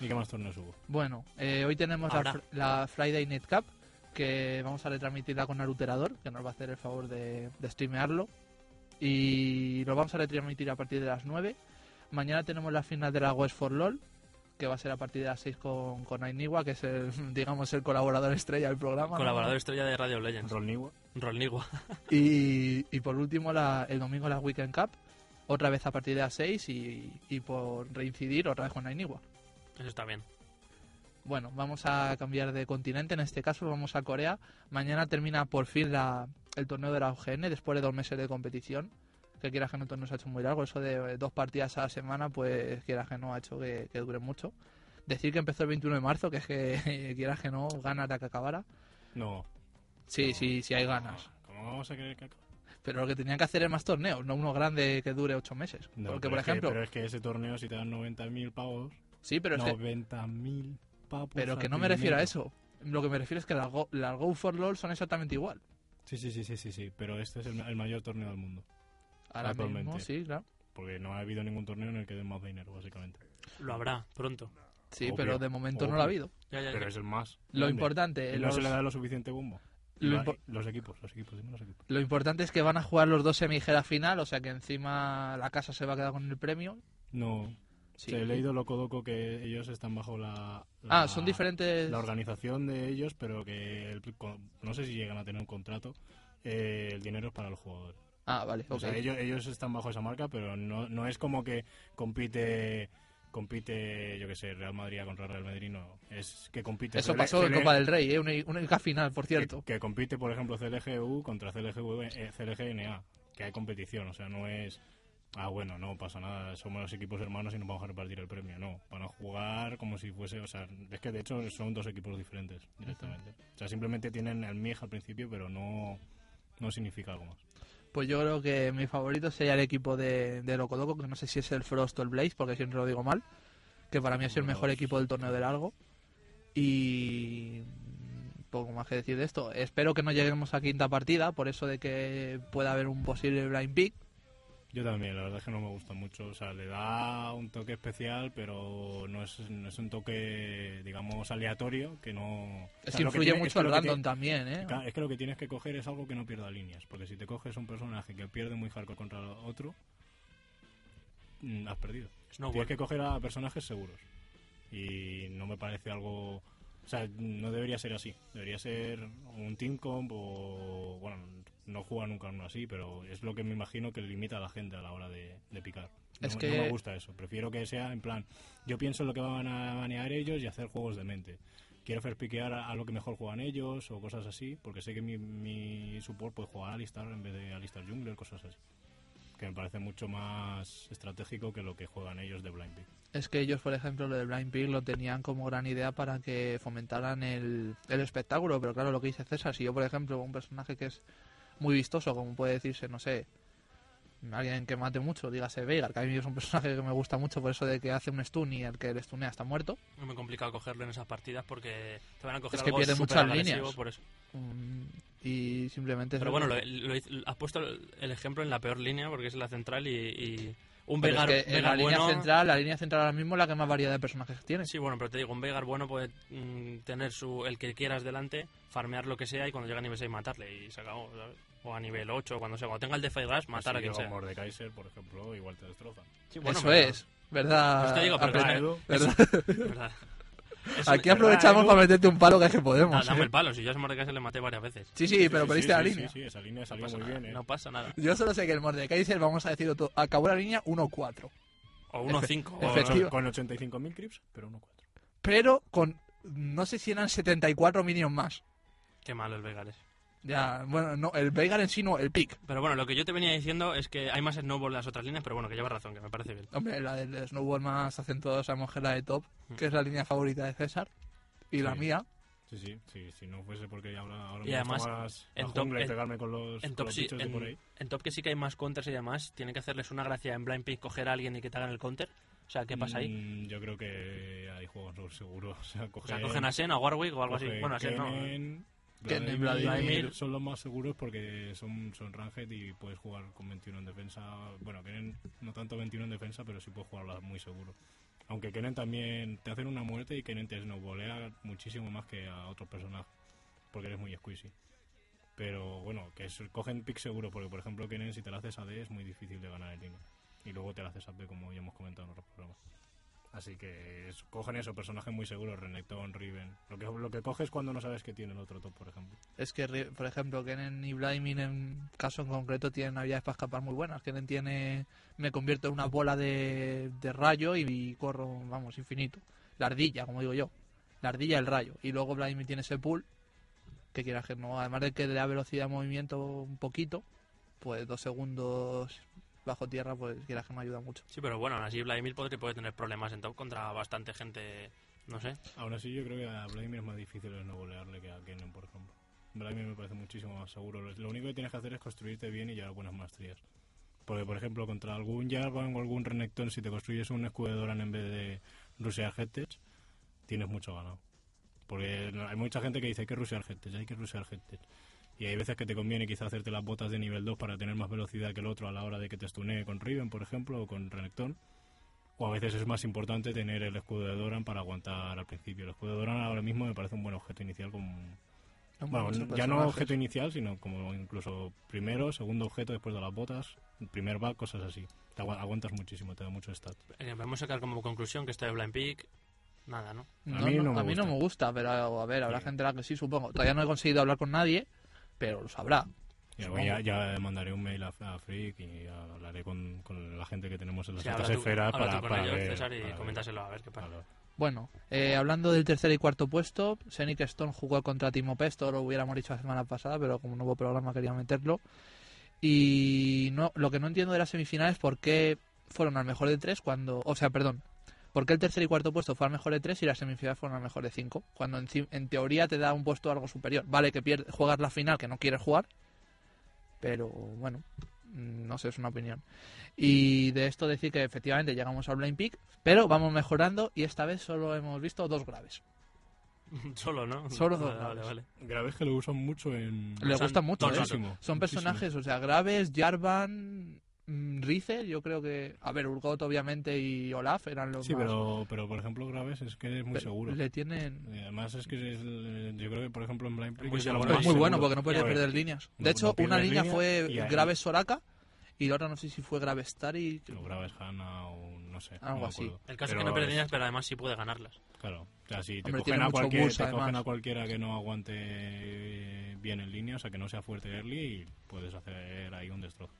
¿Y qué más torneos hubo? Bueno, eh, hoy tenemos la, Ahora. fr- la Friday Night Cup, que vamos a retransmitirla con Naruterador, que nos va a hacer el favor de, de streamearlo. Y lo vamos a retransmitir a partir de las 9. Mañana tenemos la final de la West for LOL, que va a ser a partir de las 6 con, con Ainiwa, que es el, digamos, el colaborador estrella del programa. ¿no? Colaborador estrella de Radio Legends, Rolniwa. Rolnigua. Y, y por último, la- el domingo la Weekend Cup, otra vez a partir de las 6 y, y por reincidir otra vez con Ainiwa. Eso está bien. Bueno, vamos a cambiar de continente, en este caso vamos a Corea. Mañana termina por fin la, el torneo de la OGN después de dos meses de competición, que quieras que no no se ha hecho muy largo. Eso de eh, dos partidas a la semana, pues quieras que no ha hecho que, que dure mucho. Decir que empezó el 21 de marzo, que es que quieras que no, ganas de que acabara. No. Sí, No. sí, sí hay ganas. ¿Cómo vamos a querer que acabe? Pero lo que tenían que hacer es más torneos, no uno grande que dure ocho meses. No, Porque, por es que- ejemplo, pero es que ese torneo, si te dan 90.000 pavos. sí, pero es que, 90.000 pavos. pero que no me refiero a eso. Lo que me refiero es que las Go, las Go for LOL son exactamente igual. Sí, sí, sí, sí, sí, sí. Pero este es el, el mayor torneo del mundo. Ahora Actualmente. mismo, sí, claro. Porque no ha habido ningún torneo en el que den más dinero, básicamente. Lo habrá pronto. Sí, Obvio, pero de momento no lo ha habido. Ya, ya, Pero es el más. Lo grande. importante, Y no los, se le da lo suficiente bombo. lo La- impo- los equipos, los equipos, dime los equipos. lo importante es que van a jugar los dos semijeras final, o sea que encima la casa se va a quedar con el premio. No, Sí. se he leído loco doco que ellos están bajo la, Ah, son diferentes. la organización de ellos, pero que el- no sé si llegan a tener un contrato. eh, el dinero es para los jugadores. Ah, vale, O ok. sea, ellos, ellos están bajo esa marca, pero no, no es como que compite, compite, yo que sé, Real Madrid contra Real Madrid, no. Es que compite. Eso CL pasó en Copa del Rey, ¿eh? una, una única final, por cierto. que compite, por ejemplo, CLGU contra CLGU, eh, CLGNA, que hay competición, o sea, no es. Ah, bueno, no pasa nada, somos los equipos hermanos y nos vamos a repartir el premio. No, van a jugar como si fuese, o sea, es que de hecho son dos equipos diferentes directamente. O sea, simplemente tienen el MIG al principio, pero no, no significa algo más. Pues yo creo que mi favorito sería el equipo de, de Locodoco, que no sé si es el Frost o el Blaze, porque siempre lo digo mal. Que para mí es el mejor equipo del torneo de largo. Y poco más que decir de esto. Espero que no lleguemos a quinta partida, por eso de que pueda haber un posible blind pick. Yo también, la verdad es que no me gusta mucho. O sea, le da un toque especial, pero no es, no es un toque, digamos, aleatorio, que no... o Es sea, que lo influye tiene- mucho el random tiene- también, ¿eh? Es que lo que tienes que coger es algo que no pierda líneas, porque si te coges un personaje que pierde muy hardcore contra otro, mm, has perdido. Tienes que coger a personajes seguros. Y no me parece algo... O sea, no debería ser así. Debería ser un team comp o... Bueno, no juega nunca uno así, pero es lo que me imagino que limita a la gente a la hora de, de picar. No, Es no que- me gusta eso. Prefiero que sea en plan... Yo pienso en lo que van a banear ellos y hacer juegos de mente. Quiero hacer piquear a, a lo que mejor juegan ellos o cosas así, porque sé que mi, mi support puede jugar a Alistar en vez de Alistar Jungler, cosas así. Que me parece mucho más estratégico que lo que juegan ellos de Blind Pick. Es que ellos, por ejemplo, lo de Blind Pick lo tenían como gran idea para que fomentaran el, el espectáculo, pero claro, lo que dice César, si yo, por ejemplo, un personaje que es muy vistoso, como puede decirse, no sé, alguien que mate mucho, dígase Veigar, que a mí es un personaje que me gusta mucho por eso de que hace un stun y el que le stunea está muerto, Es muy complicado cogerlo en esas partidas porque te van a coger Es que algo pierde muchas líneas. por eso. mm, y simplemente... Pero bueno, lo, has puesto el ejemplo en la peor línea porque es la central y, y un pero Vegar, es que en la Vegar línea bueno... central, la línea central ahora mismo es la que más variedad de personajes tiene. Sí, bueno, pero te digo, un Vegar bueno puede mm, tener su el que quieras delante, farmear lo que sea y cuando llega a nivel 6 matarle y se acabó, ¿sabes? O a nivel 8, cuando sea, cuando tenga el Defy Rush, matar Si a quien sea. un Mordekaiser, por ejemplo, igual te destrozan. Sí, bueno, eso pero- es, ¿verdad? Pues te digo, pero. ¿verdad? Aquí aprovechamos Edu. para meterte un palo que es que podemos. Da- dame ¿eh? el palo, si yo a Mordecai se le maté varias veces. Sí, sí, pero perdiste la sí, línea. Sí, sí, esa línea No salió pasa, muy nada, bien, ¿eh? no pasa nada. Yo solo sé que el Mordekaiser, vamos a decirlo todo, acabó la línea 1-4. O 1-5. Con- o- efectivo. Con 85.000 creeps, pero 1-4. Pero con, no sé si eran 74 minions más. Qué malo el Vegar es. Ya, bueno, no, el Veigar en sí no, el pick. Pero bueno, lo que yo te venía diciendo es que hay más snowball en las otras líneas, pero bueno, que llevas razón, que me parece bien. Hombre, la del Snowball más que es la de top, Mm. que es la línea favorita de César. Y la Sí. mía, Sí, sí, sí, si no fuese porque ahora, ahora Y me además, más en la top- jungla y en- pegarme con los, En con top, los sí, de por ahí. en, en top que sí que hay más counters y demás, tiene que hacerles una gracia en Blind Pick coger a alguien y que te hagan el counter. O sea, ¿qué pasa ahí? Mm, yo creo que hay juegos seguros. O sea, O cogen, sea, cogen a Sen, a Warwick o algo así. Bueno, a Sen no. Vladimir, Vladimir. son los más seguros porque son, son ranged y puedes jugar con 21 en defensa. Bueno, Kennen no tanto 21 en defensa, pero sí puedes jugarla muy seguro. Aunque Kennen también te hacen una muerte y Kennen te snowbolea muchísimo más que a otros personajes porque eres muy squeezy. Pero bueno, que es- cogen pick seguro porque, por ejemplo, Kennen si te la haces a D es muy difícil de ganar en línea. Y luego te la haces a B como ya hemos comentado en otros programas. Así que es- cogen eso, personajes muy seguros, Renekton, Riven. Lo que, lo que coges cuando no sabes que tiene el otro top, por ejemplo. es que, por ejemplo, Kennen y Vladimir en caso en concreto tienen habilidades para escapar muy buenas. Kennen tiene, me convierto en una bola de, de rayo y, corro, vamos, infinito. La ardilla, como digo yo. La ardilla, el rayo. Y luego Vladimir tiene ese pull, que quieras que no, además de que le da velocidad de movimiento un poquito, pues dos segundos bajo tierra, pues quieras que no ayuda mucho. Sí, pero bueno, aún así Vladimir podría, puede tener problemas en top contra bastante gente, no sé. Aún así, yo creo que a Vladimir es más difícil el no golearle que a Kennen, por ejemplo. Vladimir me parece muchísimo más seguro. Lo único que tienes que hacer es construirte bien y llevar buenas maestrías. Porque, por ejemplo, contra algún Jarvan o algún Renekton, si te construyes un escudo de Doran en vez de Rusia Headtech, tienes mucho ganado. Porque hay mucha gente que dice hay que rusear Headtech, hay que rusear Headtech. Y hay veces que te conviene quizá hacerte las botas de nivel 2 para tener más velocidad que el otro a la hora de que te stunee con Riven, por ejemplo, o con Renekton. O a veces es más importante tener el escudo de Doran para aguantar al principio. El escudo de Doran ahora mismo me parece un buen objeto inicial con, bueno, ya no objeto inicial, sino como incluso primero, segundo objeto después de las botas, primer back, cosas así. Te agu- aguantas muchísimo, te da mucho stat. Eh, Vamos a sacar como conclusión que esto de Blind Peak, nada, ¿no? No, A mí no me a mí no gusta. me gusta, pero a ver, habrá Sí. gente a la que sí, supongo. Todavía no he conseguido hablar con nadie, pero lo sabrá. Ya, ya mandaré un mail a, a Freak y hablaré con, con la gente que tenemos en las Sí, otras habla tú- esferas para, tú con para ellos, ver, César, y para ver. coméntaselo a ver qué pasa. Bueno, eh, hablando del tercer y cuarto puesto, Senic Stone jugó contra Timo Pesto, lo hubiéramos dicho la semana pasada, pero como no hubo programa quería meterlo. Y no, lo que no entiendo de las semifinales es por qué fueron al mejor de tres cuando, o sea, perdón, por qué el tercer y cuarto puesto fue al mejor de tres y las semifinales fueron al mejor de cinco, cuando en, teoría te da un puesto algo superior. Vale que pierdes, juegas la final que no quieres jugar, pero bueno, mm, no sé, es una opinión. Y de esto decir que efectivamente llegamos al Blind Peak, pero vamos mejorando y esta vez solo hemos visto dos graves. Solo, ¿no? Solo dos vale, vale, graves. vale. Graves que lo usan mucho en... Le Usan gusta mucho, ¿eh? Son muchísimo. personajes, o sea, graves, Jarvan, mm, Rize, yo creo que... A ver, Urgot obviamente y Olaf eran los Sí, más... pero, pero por ejemplo Graves es que es muy pero seguro. Le tienen... Y además es que es el- yo creo que por ejemplo en Blind Muy es seguro, muy bueno porque no puede Joder. perder líneas. No- De hecho, no una línea línea fue y Graves Soraka y la otra no sé si fue Graves Stari. O Graves Hanna o no sé. Algo no así. El caso es que no pierde líneas, pero además sí puede ganarlas. Claro, o sea, si te Hombre, cogen, a, cualquier, te cogen a cualquiera que no aguante eh, bien en línea, o sea, que no sea fuerte early y puedes hacer ahí un destrozo.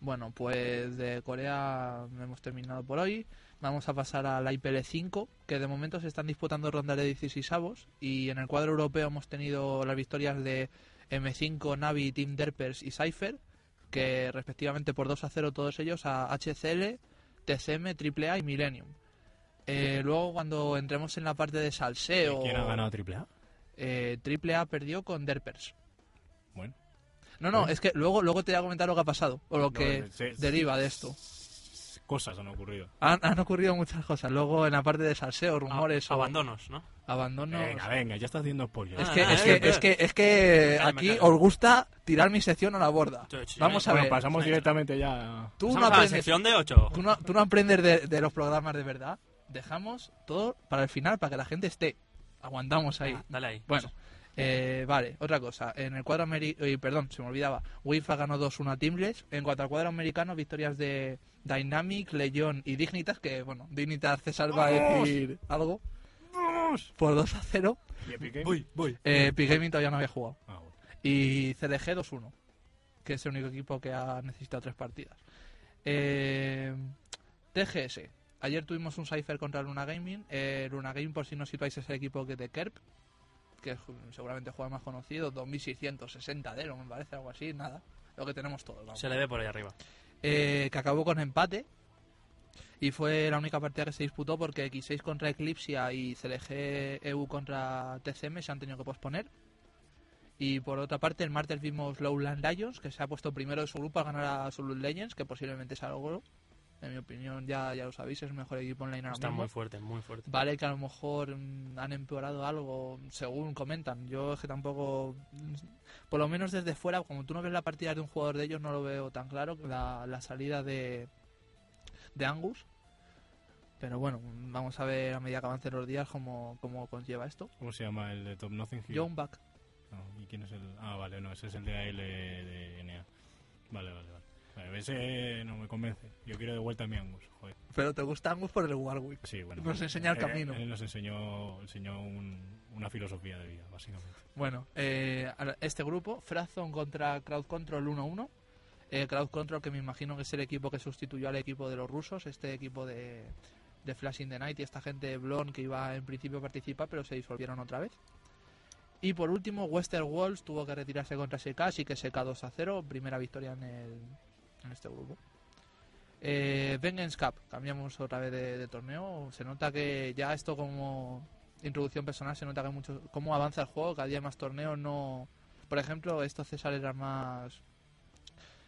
Bueno, pues de Corea hemos terminado por hoy. Vamos a pasar a la IPL 5, que de momento se están disputando rondas de 16 avos. Y en el cuadro europeo hemos tenido las victorias de M5, Navi, Team Derpers y Cypher, que respectivamente por 2 a 0 todos ellos a HCL, TCM, AAA y Millennium. Eh, luego cuando entremos en la parte de salseo, ¿Quién ha ganado AAA? eh, AAA perdió con Derpers. Bueno, No, no, ¿Eh? es que luego, luego te voy a comentar lo que ha pasado, o lo que No, sí, deriva de esto. cosas han ocurrido. Han, han ocurrido muchas cosas. Luego en la parte de salseo, rumores, A- o abandonos, ¿no? abandonos. Venga, venga, ya está haciendo spoilers. Es Ah, que, ah, es, eh, que, eh. es que, es que Cállame, aquí cállame. os gusta tirar mi sección a la borda. Vamos a bueno, ver. pasamos Venga. directamente ya. Tú no, Pasamos a la aprendes, sección de 8. tú no, tú no aprendes de, de los programas de verdad. Dejamos todo para el final, para que la gente esté. Aguantamos ahí. dale ahí. Bueno, eh, vale, otra cosa. En el cuadro americano, perdón, se me olvidaba. WIFA ganó 2-1 a Teamless. En cuanto al cuadro americano, victorias de Dynamic, Legion y Dignitas, que bueno, Dignitas César va a decir algo. Por 2 a 0. ¿Y Epic Games? Voy, voy. Eh, Epic Gaming todavía no había jugado. Ah, bueno. Y CDG 2-1, que es el único equipo que ha necesitado tres partidas. Eh, TGS. Ayer tuvimos un Cypher contra Luna Gaming. Eh, Luna Gaming, por si no situáis, es el equipo que de Kerp, que es seguramente juega más conocido, 2660 de lo me parece, algo así, nada. Lo que tenemos todos, vamos. Se le ve por ahí arriba. Eh, que acabó con empate. Y fue la única partida que se disputó porque X6 contra Eclipsia y CLG EU contra TCM se han tenido que posponer. Y por otra parte, el martes vimos Lowland Lions, que se ha puesto primero de su grupo a ganar a Absolute Legends, que posiblemente sea algo. En mi opinión, ya, ya lo sabéis, es el mejor equipo online ahora Está mismo. muy fuerte, muy fuerte. Vale que a lo mejor mm, han empeorado algo, según comentan. Yo es que tampoco, mm, por lo menos desde fuera, como tú no ves la partida de un jugador de ellos, no lo veo tan claro, la, la salida de, de Angus. Pero bueno, vamos a ver a medida que avancen los días cómo, cómo conlleva esto. ¿Cómo se llama el de Top Nothing? Hill? John Back. No, ¿Y quién es el...? Ah, vale, no, ese es el de AL de NA. Vale, vale, vale. Vale, Ese no me convence. Yo quiero de vuelta a mi Angus, joder. Pero te gusta Angus por el Warwick. Sí, bueno. Nos enseña el él- camino. Él nos enseñó, enseñó un- una filosofía de vida, básicamente. Bueno, eh, este grupo, Frazon contra Crowd Control 1-1. Eh, Crowd Control, que me imagino que es el equipo que sustituyó al equipo de los rusos, este equipo de, de Flash in the Night y esta gente Blon que iba en principio a participar, pero se disolvieron otra vez. Y por último, Western Walls tuvo que retirarse contra SK, así que SK 2 a 0, primera victoria en el, en este grupo. Eh, Vengeance Cup, cambiamos otra vez de, de torneo. Se nota que ya esto como introducción personal, se nota que mucho cómo avanza el juego, cada día hay más torneos, no... Por ejemplo, esto César era más...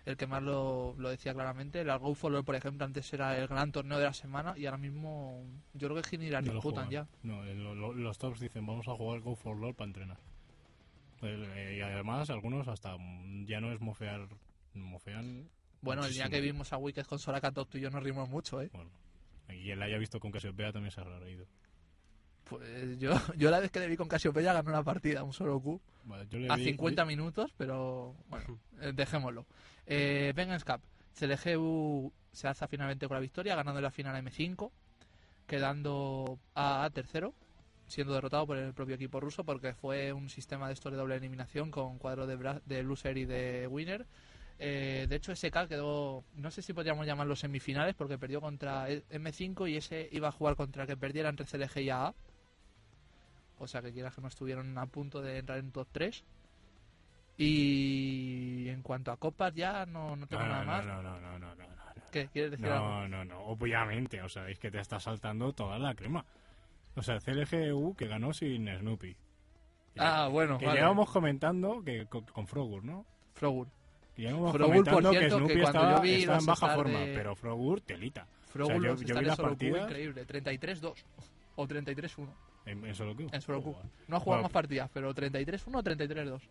El que más lo, lo decía claramente, el Go for por ejemplo, antes era el gran torneo de la semana y ahora mismo yo creo que Gini la No juegan. ya. No, lo- lo- los tops dicen vamos a jugar Go for Lord para entrenar. Eh, y además algunos hasta ya no es mofear, mofean, Bueno, el día que vimos a Wicked con Soraka Top, tú y yo nos rimos mucho, ¿eh? bueno, y él haya visto con Casiopea también se habrá reído. Pues yo, yo la vez que le vi con Casiopeya ganó una partida, un solo Q, Vale, yo le a vi- 50 minutos, pero bueno, eh, dejémoslo. Eh, Vengeance Cup, CLGU se alza finalmente con la victoria, ganando la final a M5, quedando a, a tercero, siendo derrotado por el propio equipo ruso, porque fue un sistema de esto de doble eliminación con cuadro de, bra- de loser y de winner. Eh, de hecho, SK quedó, no sé si podríamos llamarlo semifinales, porque perdió contra el M5 y ese iba a jugar contra el que perdiera entre CLG y AA. O sea que quieras que no estuvieron a punto de entrar en top 3. Y en cuanto a copas ya no, no tengo No, nada no, más. no, no, no, no, no. ¿Qué? ¿Quieres decir algo? No, no, no, obviamente, o sea, es que te está saltando toda la crema. O sea, CLGU que ganó sin Snoopy. Ah, bueno, que vale. llevamos comentando que con, con Frogur, ¿no? Frogur. Que llevamos Frogur, que cierto, que Snoopy cuando estaba, yo vi estaba en baja forma, pero Frogur telita. Frogur O sea, yo- yo vi las partidas- increíble. 33-2 o 33-1 En, en solo Q. en solo Q. No ha jugado Bueno, más partidas, pero 33-1 o 33-2.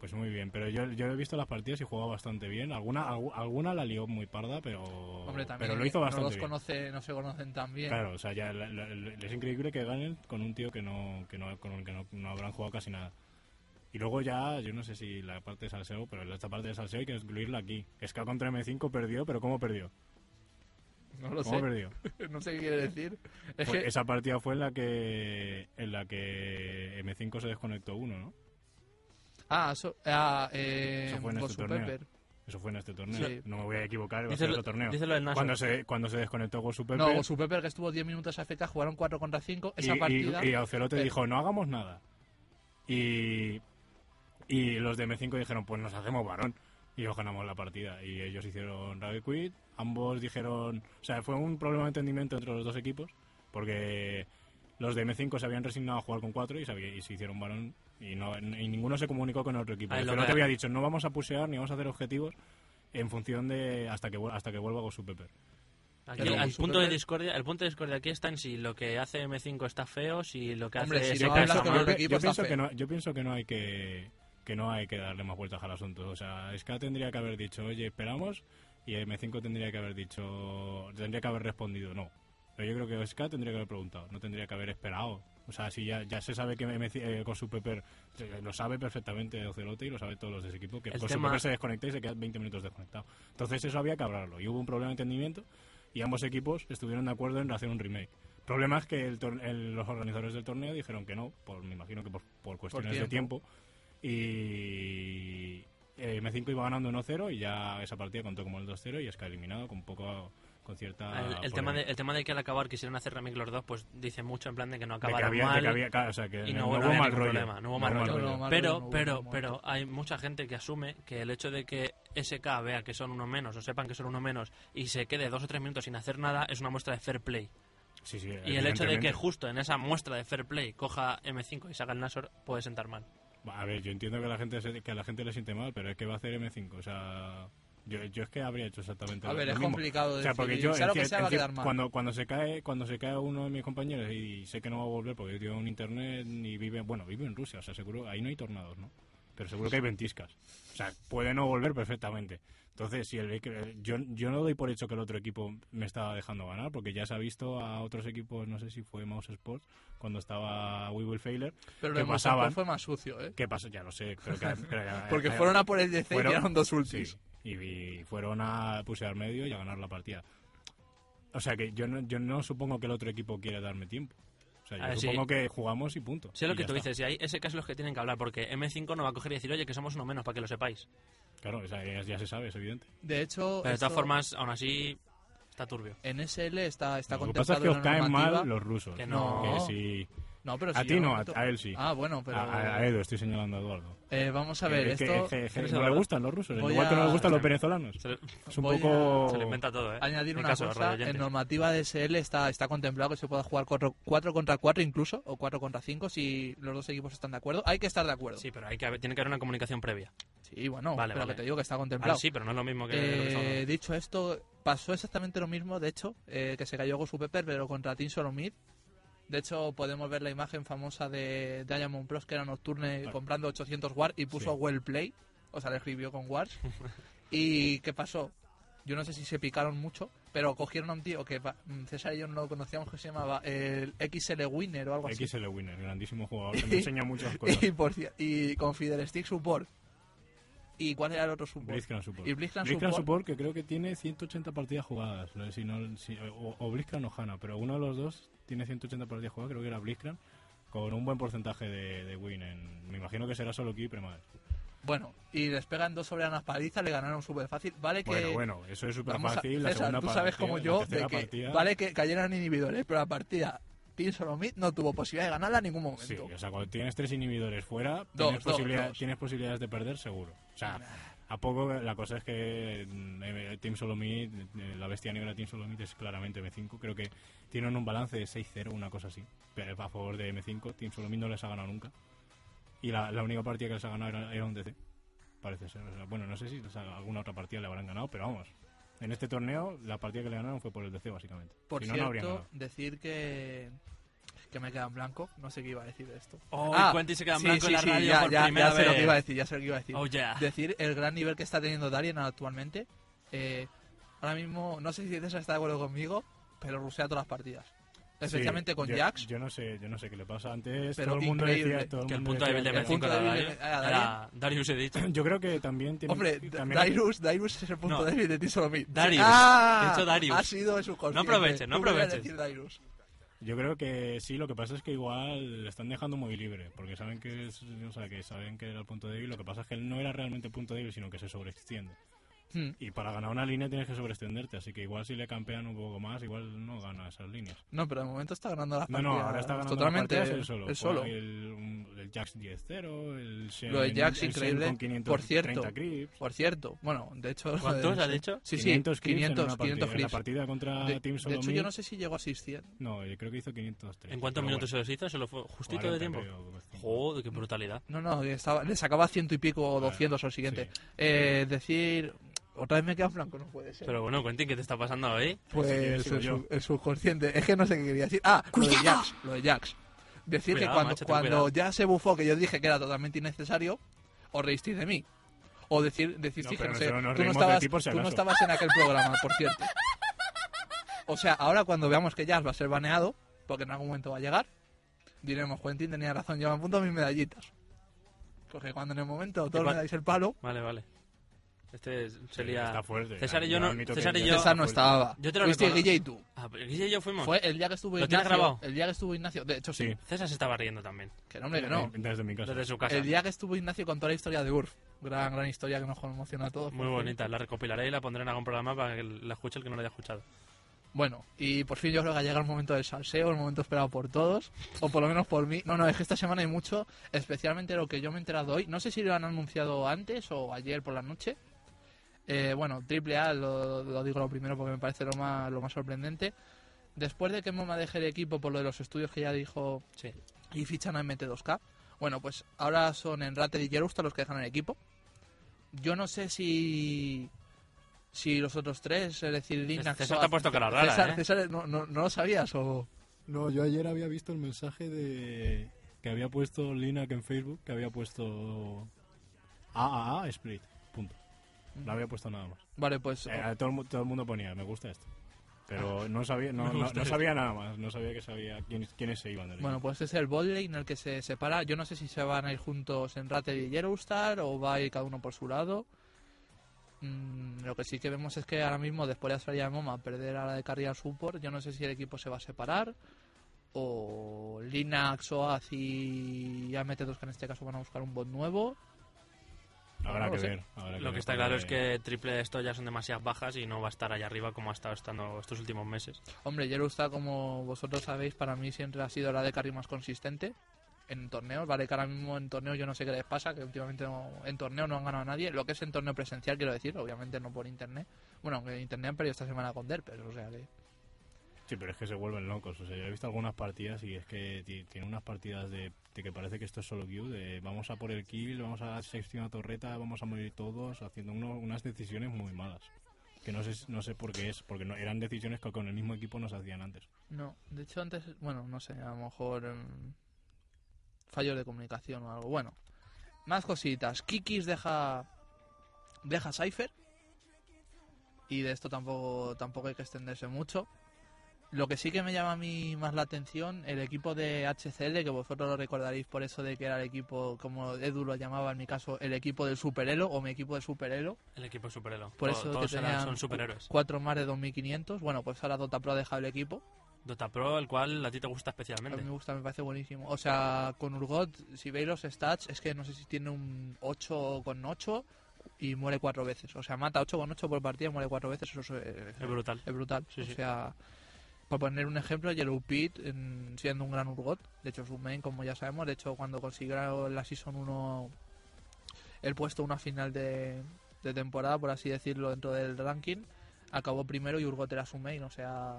Pues muy bien, pero yo, yo he visto las partidas y jugaba bastante bien. Alguna algu- alguna la lió muy parda, pero, Hombre, también pero lo hizo no bastante los bien. conoce, no se conocen tan bien. Claro, o sea, ya la- la- la- es increíble que ganen con un tío que no, que no con el que no, no habrán jugado casi nada. Y luego ya, yo no sé si la parte de salseo, pero esta parte de salseo hay que incluirla aquí. Ska contra M5 perdió, pero ¿cómo perdió? no lo ¿Cómo sé. perdió? no sé qué quiere decir. Esa partida fue en la que en la que M5 se desconectó uno, ¿no? Ah, eso, ah, eh, Eso fue en este torneo. Pepper. Eso fue en este torneo. Sí. No me voy a equivocar, va a ser otro torneo. díselo del Naso. Cuando se, cuando se desconectó con su Pepe No, con su Pepper que estuvo 10 minutos AFK, jugaron 4 contra 5. y, Esa y- partida. y Ocelote Eh. dijo, no hagamos nada. Y, y los de M5 dijeron, pues nos hacemos varón. Y ellos ganamos la partida. Y ellos hicieron rage quit. Ambos dijeron... O sea, fue un problema de entendimiento entre los dos equipos. Porque los de M5 se habían resignado a jugar con 4 y, se había- y se hicieron varón. Y, no, y ninguno se comunicó con el otro equipo. Lo Ocelote que- había dicho, no vamos a pusear ni vamos a hacer objetivos en función de hasta que hasta que vuelva con su Pepper. Aquí Pero el, punto de discordia, el punto de discordia aquí está en si lo que hace M5 está feo, si lo que Hombre, hace si no yo pienso que no yo pienso que no hay que que no hay que darle más vueltas al asunto o sea Ska tendría que haber dicho oye esperamos y M5 tendría que haber dicho tendría que haber respondido no pero yo creo que Ska tendría que haber preguntado no tendría que haber esperado o sea si ya, ya se sabe que M- eh, con su Pepper eh, lo sabe perfectamente Ocelote y lo sabe todos los de ese equipo que El con tema- su Pepper se desconecta y se queda 20 minutos desconectado entonces eso había que hablarlo y hubo un problema de entendimiento y ambos equipos estuvieron de acuerdo en hacer un remake. El problema es que el el- los organizadores del torneo dijeron que no, por, me imagino que por, por cuestiones de tiempo. Y eh, M5 iba ganando 1-0 y ya esa partida contó como el 2-0 y es que ha eliminado con poco con cierta El, el tema de, el tema de que al acabar quisieron hacer remake los dos, pues dice mucho en plan de que no De que acabaron había, de mal. que había- claro, o sea, que y no, no, no no hubo mal rollo. problema, no hubo mal No rollo. Rollo pero, hubo, pero, hubo. pero hay mucha gente que asume que el hecho de que SK vea que son uno menos o sepan que son uno menos y se quede dos o tres minutos sin hacer nada es una muestra de fair play. Sí, sí, Y el hecho de que justo en esa muestra de fair play coja M5 y se haga el Nasor puede sentar mal. A ver, yo entiendo que a la gente se- que a la gente le siente mal, pero es que va a hacer M5, o sea, yo, yo es que habría hecho exactamente A lo, ver, es complicado O sea, porque yo Sea lo que enti- sea, va a enti- quedar mal. cuando cuando se cae cuando se cae uno de mis compañeros y sé que no va a volver porque tiene un internet y vive bueno vive en Rusia, o sea seguro ahí no hay tornados, ¿no? Pero seguro que hay ventiscas, o sea puede no volver perfectamente. Entonces, si el, yo, yo no doy por hecho que el otro equipo me estaba dejando ganar, porque ya se ha visto a otros equipos, no sé si fue Mouse Sports, cuando estaba We Will Failure, Pero que pasaban. Fue más sucio, ¿eh? ¿Qué pasó? Ya lo sé, pero que, Porque eh, fueron a por el DC y tiraron dos Sí, ultis. y, y fueron a pusear medio y a ganar la partida. O sea que yo no, yo no supongo que el otro equipo quiera darme tiempo. O sea, yo sí. supongo que jugamos y punto. Sé lo Y que tú está. dices, y ahí ese caso es los que tienen que hablar, porque M5 no va a coger y decir, oye, que somos uno menos, para que lo sepáis. Claro, o sea, ya, ya se sabe, es evidente. De hecho, Pero de todas formas, aún así, está turbio. en SL está, está Lo que pasa es que os caen mal los rusos. Que no. Que si, No, pero A ti no, a, él sí. Ah, bueno, pero... A, a- Edu, estoy señalando a Eduardo. Eh, vamos a ver, Es que- esto... es que- es que ¿Eres no le gustan los rusos, Voy igual que no les gustan los venezolanos. Le- Es un voy poco... se le inventa todo, ¿eh? añadir una caso, cosa, en normativa de SL está, está contemplado que se pueda jugar 4 contra 4 incluso, o 4 contra 5 si los dos equipos están de acuerdo. Hay que estar de acuerdo. Sí, pero hay que haber- tiene que haber una comunicación previa. Sí, bueno, Vale, pero vale. que te digo que está Ah, contemplado. sí, pero no es lo mismo que lo que Eh, dicho esto, pasó exactamente lo mismo, de hecho, eh, que se cayó Gosu Pepper, pero contra Team Solomid. De hecho, podemos ver la imagen famosa de Diamond Plus, que era Nocturne Claro. comprando 800 Wars y puso Sí. Well Play, o sea, le escribió con Wars. ¿Y qué pasó? Yo no sé si se picaron mucho, pero cogieron a un tío que mm, César y yo no lo conocíamos, que se llamaba el XL Winner o algo así. XL Winner, grandísimo jugador, que me enseña muchas cosas. Y, por y con Fiddlestick Support. ¿Y cuál era el otro support? Blitzcrank Support. Y Blitzcrank Blitzcrank Support- Support, que creo que tiene 180 partidas jugadas. no sé si no- si- o, o Blitzcrank o Hanna, pero uno de los dos tiene 180 partidas jugadas, creo que era Blitzcrank, con un buen porcentaje de, de win. En, me imagino que será solo y Premades. Bueno, y les pegan dos soberanas palizas, le ganaron súper fácil. Vale que. Bueno, bueno, eso es súper a- fácil. La César, segunda tú sabes partida, como yo de que partida- vale que cayeran inhibidores, pero la partida Team Solomid no tuvo posibilidad de ganarla en ningún momento. Sí, o sea, cuando tienes tres inhibidores fuera, Dos, tienes, dos, posibilidad- dos. tienes posibilidades de perder seguro. O sea, a poco la cosa es que mm, eh, Team Solomid, eh, la bestia negra Team Solomid es claramente M5. Creo que tienen un balance de 6-0, una cosa así, pero a favor de M5. Team Solomid no les ha ganado nunca. Y la, la única partida que les ha ganado era, era un DC, parece ser. O sea, bueno, no sé si les ha- alguna otra partida le habrán ganado, pero vamos. En este torneo, la partida que le ganaron fue por el DC, básicamente. Por si no, no habrían cierto, ganado. decir que que me queda en blanco, no sé qué iba a decir de esto. Oh, Ah, y Quentin se queda en sí, blanco sí, en la sí, radio ya, por ya, primera ya sé lo vez. que iba a decir, ya sé lo que iba a decir. Oh, yeah. Decir el gran nivel que está teniendo Darien actualmente. Eh, ahora mismo, no sé si César está de acuerdo conmigo, pero rusea todas las partidas. Especialmente Sí, con yo, Jax. Yo no sé, yo no sé qué le pasa. Antes Pero todo el mundo decía, todo el Que el mundo punto débil de decía el M5 que- punto era débil Darius. de- era Era Darius he dicho. Yo creo que también tiene. Hombre, también Darius, Darius es el punto No. débil de Tisolomid. Darius. Ah, He dicho Darius. Ha sido su No aproveches, no aproveches. Yo creo que sí, lo que pasa es que igual le están dejando muy libre, porque saben que es, o sea, que saben que era el punto débil, lo que pasa es que él no era realmente el punto débil, sino que se sobreextiende. Hmm. Y para ganar una línea tienes que sobreextenderte, así que igual si le campean un poco más, igual no gana esas líneas. No, pero de momento está ganando las No, partidas. no, ahora está ganando totalmente las él solo. Fue solo. El, el Jax 10-0, el Shen, Lo de Jax, el increíble. con 530 Por cierto, creeps. Por cierto, bueno, de hecho... ¿Cuántos has dicho? Sí, sí, 500 clips en 500, una 500 partida. En la partida contra De, Team de hecho, Solomid, yo no sé si llegó a 600. No, yo creo que hizo 503. ¿En cuántos minutos se bueno, los hizo? ¿Se lo fue justito 40 de tiempo? creo, pues, Joder, qué brutalidad. No, no, estaba, le sacaba ciento y pico o Bueno, 200 o el siguiente. sí. Eh, decir... Otra vez me queda en blanco, no puede ser. Pero bueno, Quentin, ¿qué te está pasando hoy? Pues el, sub- el subconsciente. Es que no sé qué quería decir. Ah, lo de Jax. Lo de Jax. Decir Cuidado, que cuando, macho, cuando cuidado. ya se bufó, que yo dije que era totalmente innecesario, os reísteis de mí. O decir, decir No, sí, no sé, tú, no estabas, si tú no estabas en aquel programa, por cierto. O sea, ahora cuando veamos que Jax va a ser baneado, porque en algún momento va a llegar, diremos, Quentin tenía razón, yo me apunto mis medallitas. Porque cuando en el momento todos me dais el palo, Vale, vale. Este sería... Está fuerte. César y yo no- César y ya yo- está César no estaba. Yo te lo Fuiste reconozco. Guille y tú. Ah, pero Guille y yo fuimos. Fue el día que estuvo ¿Lo tienes Ignacio. grabado? El día que estuvo Ignacio. De hecho, sí. Sí. César se estaba riendo también. Que no, hombre, que no. Desde mi casa. Desde su casa. El día que estuvo Ignacio con toda la historia de Urf. Gran, gran historia que nos conmociona a todos. Muy bonita. La recopilaré y la pondré en algún programa para que la escuche el que no la haya escuchado. Bueno, y por fin yo creo que ha llegado el momento del salseo, el momento esperado por todos, o por lo menos por mí. No, no, es que esta semana hay mucho, especialmente lo que yo me he enterado hoy. No sé si lo han anunciado antes o ayer por la noche. Eh, bueno, AAA, lo, lo digo lo primero porque me parece lo más, lo más sorprendente. Después de que Moma deje el equipo por lo de los estudios que ya dijo Sí. y fichan a MT2K, bueno, pues ahora son Enrated y Jerusta los que dejan el equipo. Yo no sé si si los otros tres, es decir, Linux... César te ha puesto cara rara, César, ¿eh? César, ¿no, no, no lo sabías o...? No, yo ayer había visto el mensaje de que había puesto Linak en Facebook, que había puesto AAA Split. Punto. No había puesto nada más. Vale, pues... Eh, todo, el, todo el mundo ponía, me gusta esto. Pero no sabía, no, no- no sabía nada más, no sabía que sabía quiénes, quiénes se iban del Bueno, pues es el botlane en el que se separa. Yo no sé si se van a ir juntos en Rated y Yerustar o va a ir cada uno por su lado. Mm, lo que sí que vemos es que ahora mismo, después de la salida de Moma, perder a la de Carrier Support, yo no sé si el equipo se va a separar o Linux, OAZ y AMT2 que en este caso van a buscar un bot nuevo. Habrá no que lo sé. ver. habrá Lo ver, que está claro es que triple de esto ya son demasiadas bajas y no va a estar allá arriba como ha estado estando estos últimos meses. Hombre, Yellowstar, como vosotros sabéis, para mí siempre ha sido la de carry más consistente en torneos. Vale, que ahora mismo en torneos yo no sé qué les pasa, que últimamente no- en torneo no han ganado a nadie. Lo que es en torneo presencial, quiero decir, obviamente no por internet. Bueno, aunque en internet han perdido esta semana con Derpes, o sea que. Sí, pero es que se vuelven locos. O sea, yo he visto algunas partidas y es que ti- tiene unas partidas de, de que parece que esto es solo queue, de vamos a por el kill, vamos a seccionar torreta, vamos a morir todos, haciendo uno- unas decisiones muy malas. Que no sé, no sé por qué es, porque no, eran decisiones que con el mismo equipo no se hacían antes. No, de hecho antes, bueno, no sé, a lo mejor em, fallos de comunicación o algo. Bueno, más cositas. Kikis deja deja Cypher y de esto tampoco tampoco hay que extenderse mucho. Lo que sí que me llama a mí más la atención, el equipo de HCL, que vosotros lo recordaréis por eso de que era el equipo, como Edu lo llamaba en mi caso, el equipo del superelo o mi equipo de superelo. El equipo superhéroe. Por eso todos que tenían son superhéroes. Cuatro más de 2500. Bueno, pues ahora Dota Pro ha dejado el equipo. Dota Pro, el cual a ti te gusta A mí especialmente. me gusta, me parece buenísimo. O sea, con Urgot, si veis los stats, es que no sé si tiene un 8 con 8 y muere cuatro veces. O sea, mata 8 con 8 por partida y muere cuatro veces. Eso es, Es brutal. es brutal. Sí, o sí. sea, por poner un ejemplo, Yellow Pit, en- siendo un gran Urgot, de hecho su main, como ya sabemos, de hecho cuando consiguió la Season 1 el puesto una final de, de temporada, por así decirlo, dentro del ranking, acabó primero y Urgot era su main, o sea,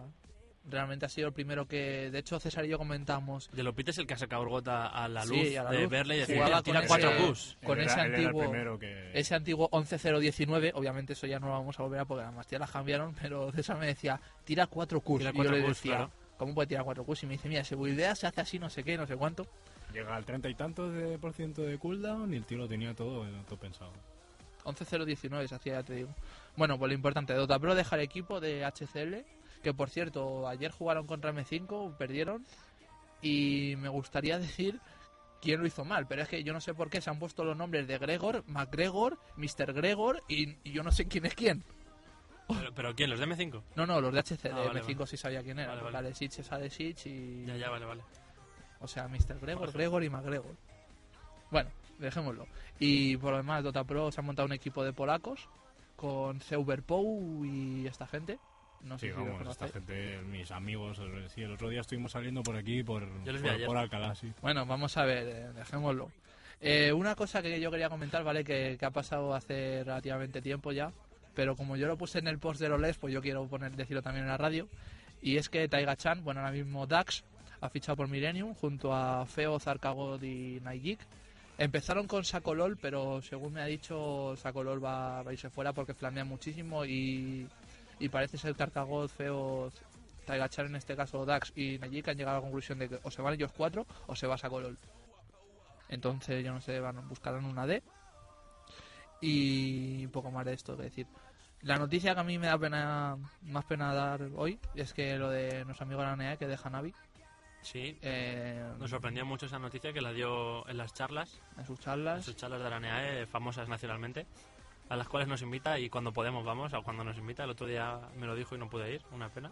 realmente ha sido el primero que, de hecho César y yo comentamos De Lopit es el que ha sacado Urgota a la Sí, luz a la de luz. verle y decir, Jugaba tira con cuatro ese- Qs. con Él ese antiguo- primero que... ese antiguo 11-0-19, obviamente eso ya no lo vamos a volver a porque las mastías las cambiaron, pero César me decía, tira 4 Qs. Tira y yo le decía, claro. ¿cómo puede tirar 4 Qs? Y me dice, mira, si buildea se hace así, no sé qué, no sé cuánto. Llega al treinta y tantos de por ciento de cooldown y el tío lo tenía todo, todo pensado. 11-0-19 se hacía, ya te digo. Bueno, pues lo importante, Dota Pro deja el equipo de HCL, que por cierto, ayer jugaron contra M5, perdieron, y me gustaría decir quién lo hizo mal, pero es que yo no sé por qué se han puesto los nombres de Gregor, McGregor, Mr. Gregor, y, y yo no sé quién es quién. Pero, pero ¿quién? ¿Los de M5? No, no, los de Ah, vale, M5 vale. sí sabía quién era, Vale, vale. Alesich es Alesich y... Ya, ya, vale, vale. O sea, Mr. Gregor. Gregor y McGregor. Bueno, dejémoslo. Y por lo demás, Dota Pro se ha montado un equipo de polacos con Seuberpou y esta gente. No sé Sí, si vamos, esta gente, mis amigos, el- sí, el otro día estuvimos saliendo por aquí, por, por, Alcalá, sí. Bueno, vamos a ver, eh, dejémoslo. Eh, una cosa que yo quería comentar, ¿vale? Que, que ha pasado hace relativamente tiempo ya, pero como yo lo puse en el post de Roles, pues yo quiero poner, decirlo también en la radio. Y es que Taiga Chan, bueno, ahora mismo Dax, ha fichado por Millennium junto a Feo, Zarkagod y Nigik. Empezaron con Sacolol, pero según me ha dicho, Sacolol va, va a irse fuera porque flamea muchísimo y, y parece ser que Zarkagod, Feo, Taiga Chan en este caso, Dax y Nigik han llegado a la conclusión de que o se van ellos cuatro o se va Sacolol. Entonces, yo no sé, van, buscarán una D. Y un poco más de esto que decir. La noticia que a mí me da pena, más pena dar hoy es que lo de nuestro amigo la NEA que deja Navi Sí, eh, nos sorprendió mucho esa noticia que la dio en las charlas, en sus en charlas. sus charlas de la NEAE, famosas nacionalmente, a las cuales nos invita y cuando podemos vamos, o cuando nos invita. El otro día me lo dijo y no pude ir, una pena.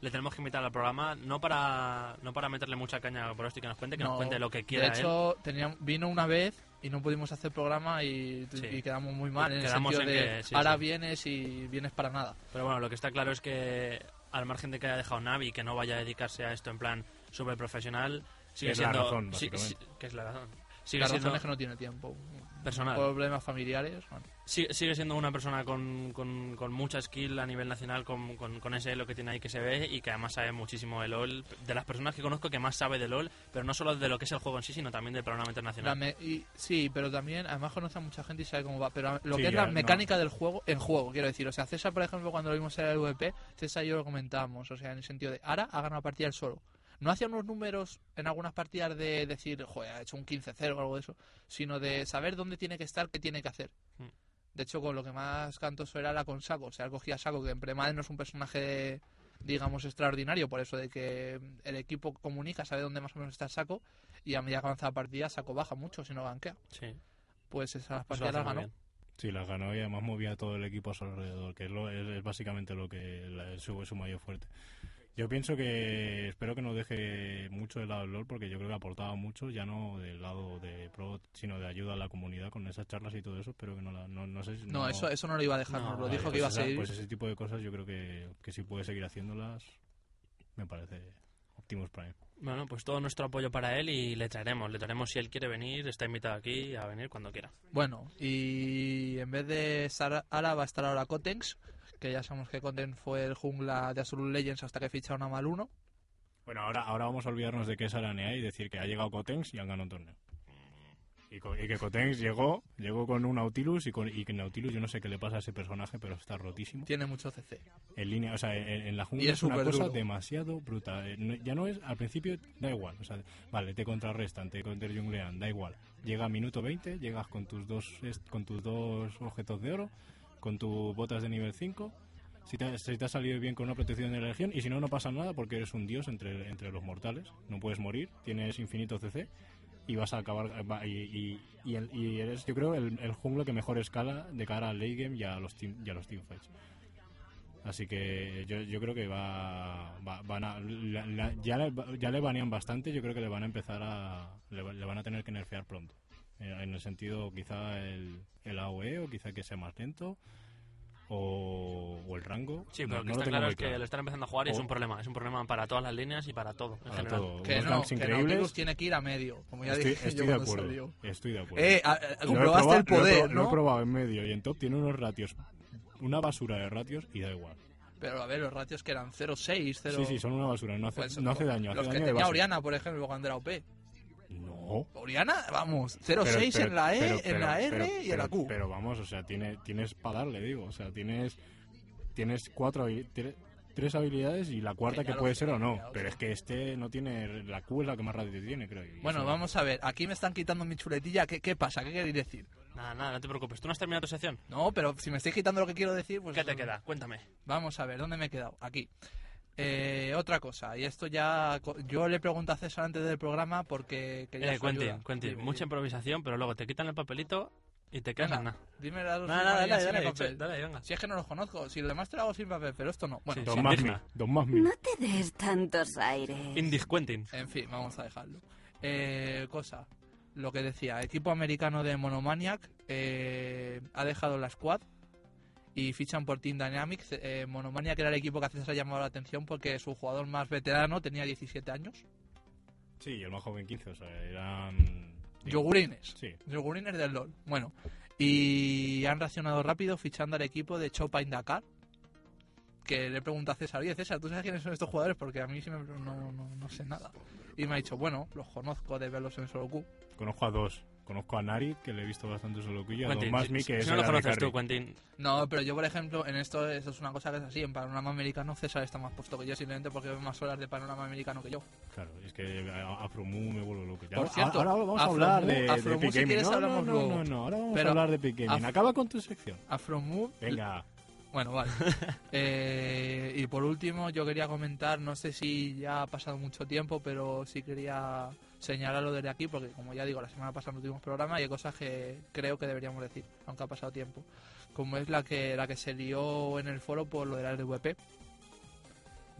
Le tenemos que invitar al programa, no para no para meterle mucha caña por esto y que nos cuente, que No, nos cuente lo que de quiera él. hecho, vino una vez y no pudimos hacer programa y, Sí. y quedamos muy mal en Quedamos el sentido en de que- sí, ahora sí. vienes y vienes para nada. Pero bueno, lo que está claro es que al margen de que haya dejado Navi y que no vaya a dedicarse a esto en plan súper profesional, sigue es la siendo... razón, sí, que es la razón. Sigue La razón siendo es que no tiene tiempo. Personal. Problemas familiares. bueno. Sigue, sigue siendo una persona con, con, con mucha skill a nivel nacional, con, con, con ese lo que tiene ahí que se ve y que además sabe muchísimo de LOL. De las personas que conozco que más sabe de LOL, pero no solo de lo que es el juego en sí, sino también del programa internacional. me- y- sí, pero también, además conoce a mucha gente y sabe cómo va. Pero lo Sí, que es la no. mecánica del juego, en juego, quiero decir. O sea, César, por ejemplo, cuando lo vimos en el VP, César y yo lo comentábamos. O sea, en el sentido de, Ara ha ganado partida él solo. No hacía unos números en algunas partidas de decir, joder, ha hecho un 15-0 o algo de eso, sino de saber dónde tiene que estar, qué tiene que hacer. Mm. De hecho, con lo que más cantoso era la con Saco. O sea, cogía a Saco, que en Premade no es un personaje, digamos, extraordinario, por eso de que el equipo comunica, sabe dónde más o menos está el Saco, y a medida que avanza la partida, Saco baja mucho si no. Sí, Pues esas partidas las ganó. bien. Sí, las ganó y además movía todo el equipo a su alrededor, que es, lo, es, es básicamente lo que la- es su, su mayor fuerte. Yo pienso que espero que no deje mucho de lado el LOL porque yo creo que aportaba mucho, ya no del lado de pro, sino de ayuda a la comunidad con esas charlas y todo eso. Espero que no la, no, no sé si No, eso, eso no lo iba a dejar, No, nos lo dijo pues que iba a esa- seguir. Pues ese tipo de cosas yo creo que, que si puede seguir haciéndolas, me parece Optimus Prime. Bueno, pues todo nuestro apoyo para él y le traeremos. Le traeremos si él quiere venir, está invitado aquí a venir cuando quiera. Bueno, y en vez de estar Ara va a estar ahora Cotex, que ya sabemos que Cotex fue el jungla de Absolute Legends hasta que ficharon a Maluno. Bueno, ahora, ahora vamos a olvidarnos de que es Aranea y decir que ha llegado Cotenx y han ganado un torneo. Y, que Cotenx llegó, llegó con un Nautilus y, con, y que Nautilus yo no sé qué le pasa a ese personaje, pero está rotísimo. Tiene mucho CC. En línea, o sea, en, en la Y jungla es es una cosa duro. demasiado brutal. Eh, no- Ya no es, al principio da igual, o sea, vale, te contrarrestan, te contrajunglean, da igual. Llega a minuto 20, llegas con tus dos con tus dos objetos de oro, con tus botas de nivel 5. Si te, si te ha salido bien con una protección de la legión, y si no, no pasa nada porque eres un dios entre, entre los mortales. No puedes morir, tienes infinito CC y vas a acabar. Y, y, el- y eres, yo creo, el, el jungla que mejor escala de cara al late game y a los, team, y a los teamfights. Así que yo, yo creo que va, va- van a, la- ya, le, ya le banean bastante, yo creo que le van a empezar a le van a tener que nerfear pronto. Eh, En el sentido quizá el, el AOE o quizá que sea más lento o, o el rango. Sí, No- pero lo que no está claro es que lo están empezando a jugar y es O- un problema. Es un problema para todas las líneas y para todo, en Para general. todo. Que no, que. Nautilus tiene que ir a medio, como ya Estoy, dije estoy yo de acuerdo. salió. Estoy de acuerdo. Eh, a- a- comprobaste probado- el poder, lo he, pro- lo he ¿no? probado en medio y en top tiene unos ratios, una basura de ratios y da igual. Pero a ver, los ratios que eran 0,6, 0... Sí, sí, son una basura, no hace, Pues, no hace daño, hace Los que daño tenía. Oriana, por ejemplo, cuando era OP. No. Oriana, vamos, Pero- 0,6 pero- en la E, pero- en la R pero- y en la Q. Pero vamos, o sea, tiene, tienes para darle, digo. O sea, tienes, tienes cuatro tres habilidades y la cuarta Que puede sé, ser o no. Pero es que este no tiene. La Q es la que más radio tiene, creo. Bueno, vamos a ver, aquí me están quitando mi chuletilla, ¿qué, qué pasa? ¿Qué queréis decir? Nada, nada, no te preocupes. ¿Tú no has terminado tu sección? No, pero si me estáis quitando lo que quiero decir, pues... ¿Qué te queda? Cuéntame. Vamos a ver, ¿dónde me he quedado? Aquí. Eh, otra cosa, y esto ya... co- Yo le pregunté a César antes del programa porque quería Eh, Quentin, ayuda. Quentin, Dime, mucha dime. improvisación, pero luego te quitan el papelito y te quedas nada. Dime las dos Nada, dale, dale, papel. dale, venga. Si es que no los conozco, si lo demás te lo hago sin papel, pero esto no. Bueno, Sí, Dos sí, más dos más. No te des tantos aires. Indis Quentin. En fin, vamos a dejarlo. Eh, cosa, lo que decía, equipo americano de Monomaniac eh, ha dejado la squad y fichan por Team Dynamics. Eh, Monomaniac era el equipo que a César ha llamado la atención porque su jugador más veterano tenía 17 años. Sí, y el más joven 15, o sea, eran. Yogurines. Sí. Yogurines del LOL. Bueno, y han reaccionado rápido fichando al equipo de Chopin Dakar. Que le pregunta a César, oye César, ¿tú sabes quiénes son estos jugadores? Porque a mí sí me- no, no, no sé nada. Y me ha dicho, bueno, los conozco de verlos en solo Q. Conozco a dos. Conozco a Nari, que le he visto bastante solo y a Don Masmi, si, que si es no lo conoces tú. Quentin, No, pero yo, por ejemplo, en esto, esto es una cosa que es así. En panorama americano, César está más puesto que yo, simplemente porque ve más horas de panorama americano que yo. Claro, es que a- Afromu me vuelvo loco. Ya, Por cierto, ahora vamos a Afromu- hablar de, de Afromu, Epic si Gaming. quieres, no, no, hablamos no, luego. no, no, ahora vamos Pero a hablar de Epic Gaming. Af- Acaba con tu sección. Afromove. Venga. Bueno, vale. Eh, y por último, yo quería comentar, no sé si ya ha pasado mucho tiempo, pero sí quería señalarlo desde aquí, porque como ya digo, la semana pasada no tuvimos programa y hay cosas que creo que deberíamos decir, aunque ha pasado tiempo. Como es la que la que se lió en el foro por lo de la LVP.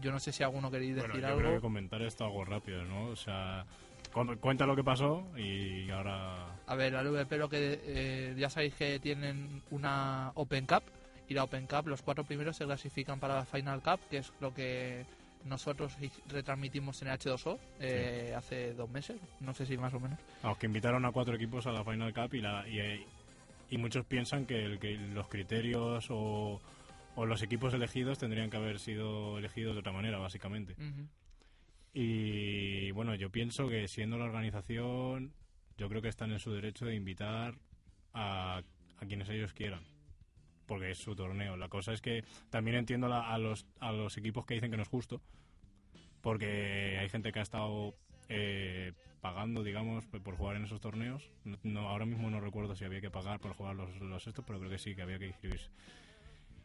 Yo no sé si alguno queréis Bueno, decir yo creo que algo. comentar esto algo rápido, ¿no? O sea, cu- cuenta lo que pasó y ahora... A ver, la LVP lo que eh, ya sabéis que tienen una Open Cup y la Open Cup, los cuatro primeros se clasifican para la Final Cup, que es lo que nosotros retransmitimos en H2O eh, hace dos meses, no sé si más o menos. Vamos, que invitaron a cuatro equipos a la Final Cup y, la, y, y muchos piensan que, el, que los criterios o, o los equipos elegidos tendrían que haber sido elegidos de otra manera, básicamente. Y bueno, yo pienso que siendo la organización, yo creo que están en su derecho de invitar a, a quienes ellos quieran. Porque es su torneo. La cosa es que también entiendo la- a, los, a los equipos que dicen que no es justo. Porque hay gente que ha estado eh, pagando, digamos, por jugar en esos torneos. No, ahora mismo no recuerdo si había que pagar por jugar los, los estos, pero creo que sí, que había que inscribirse.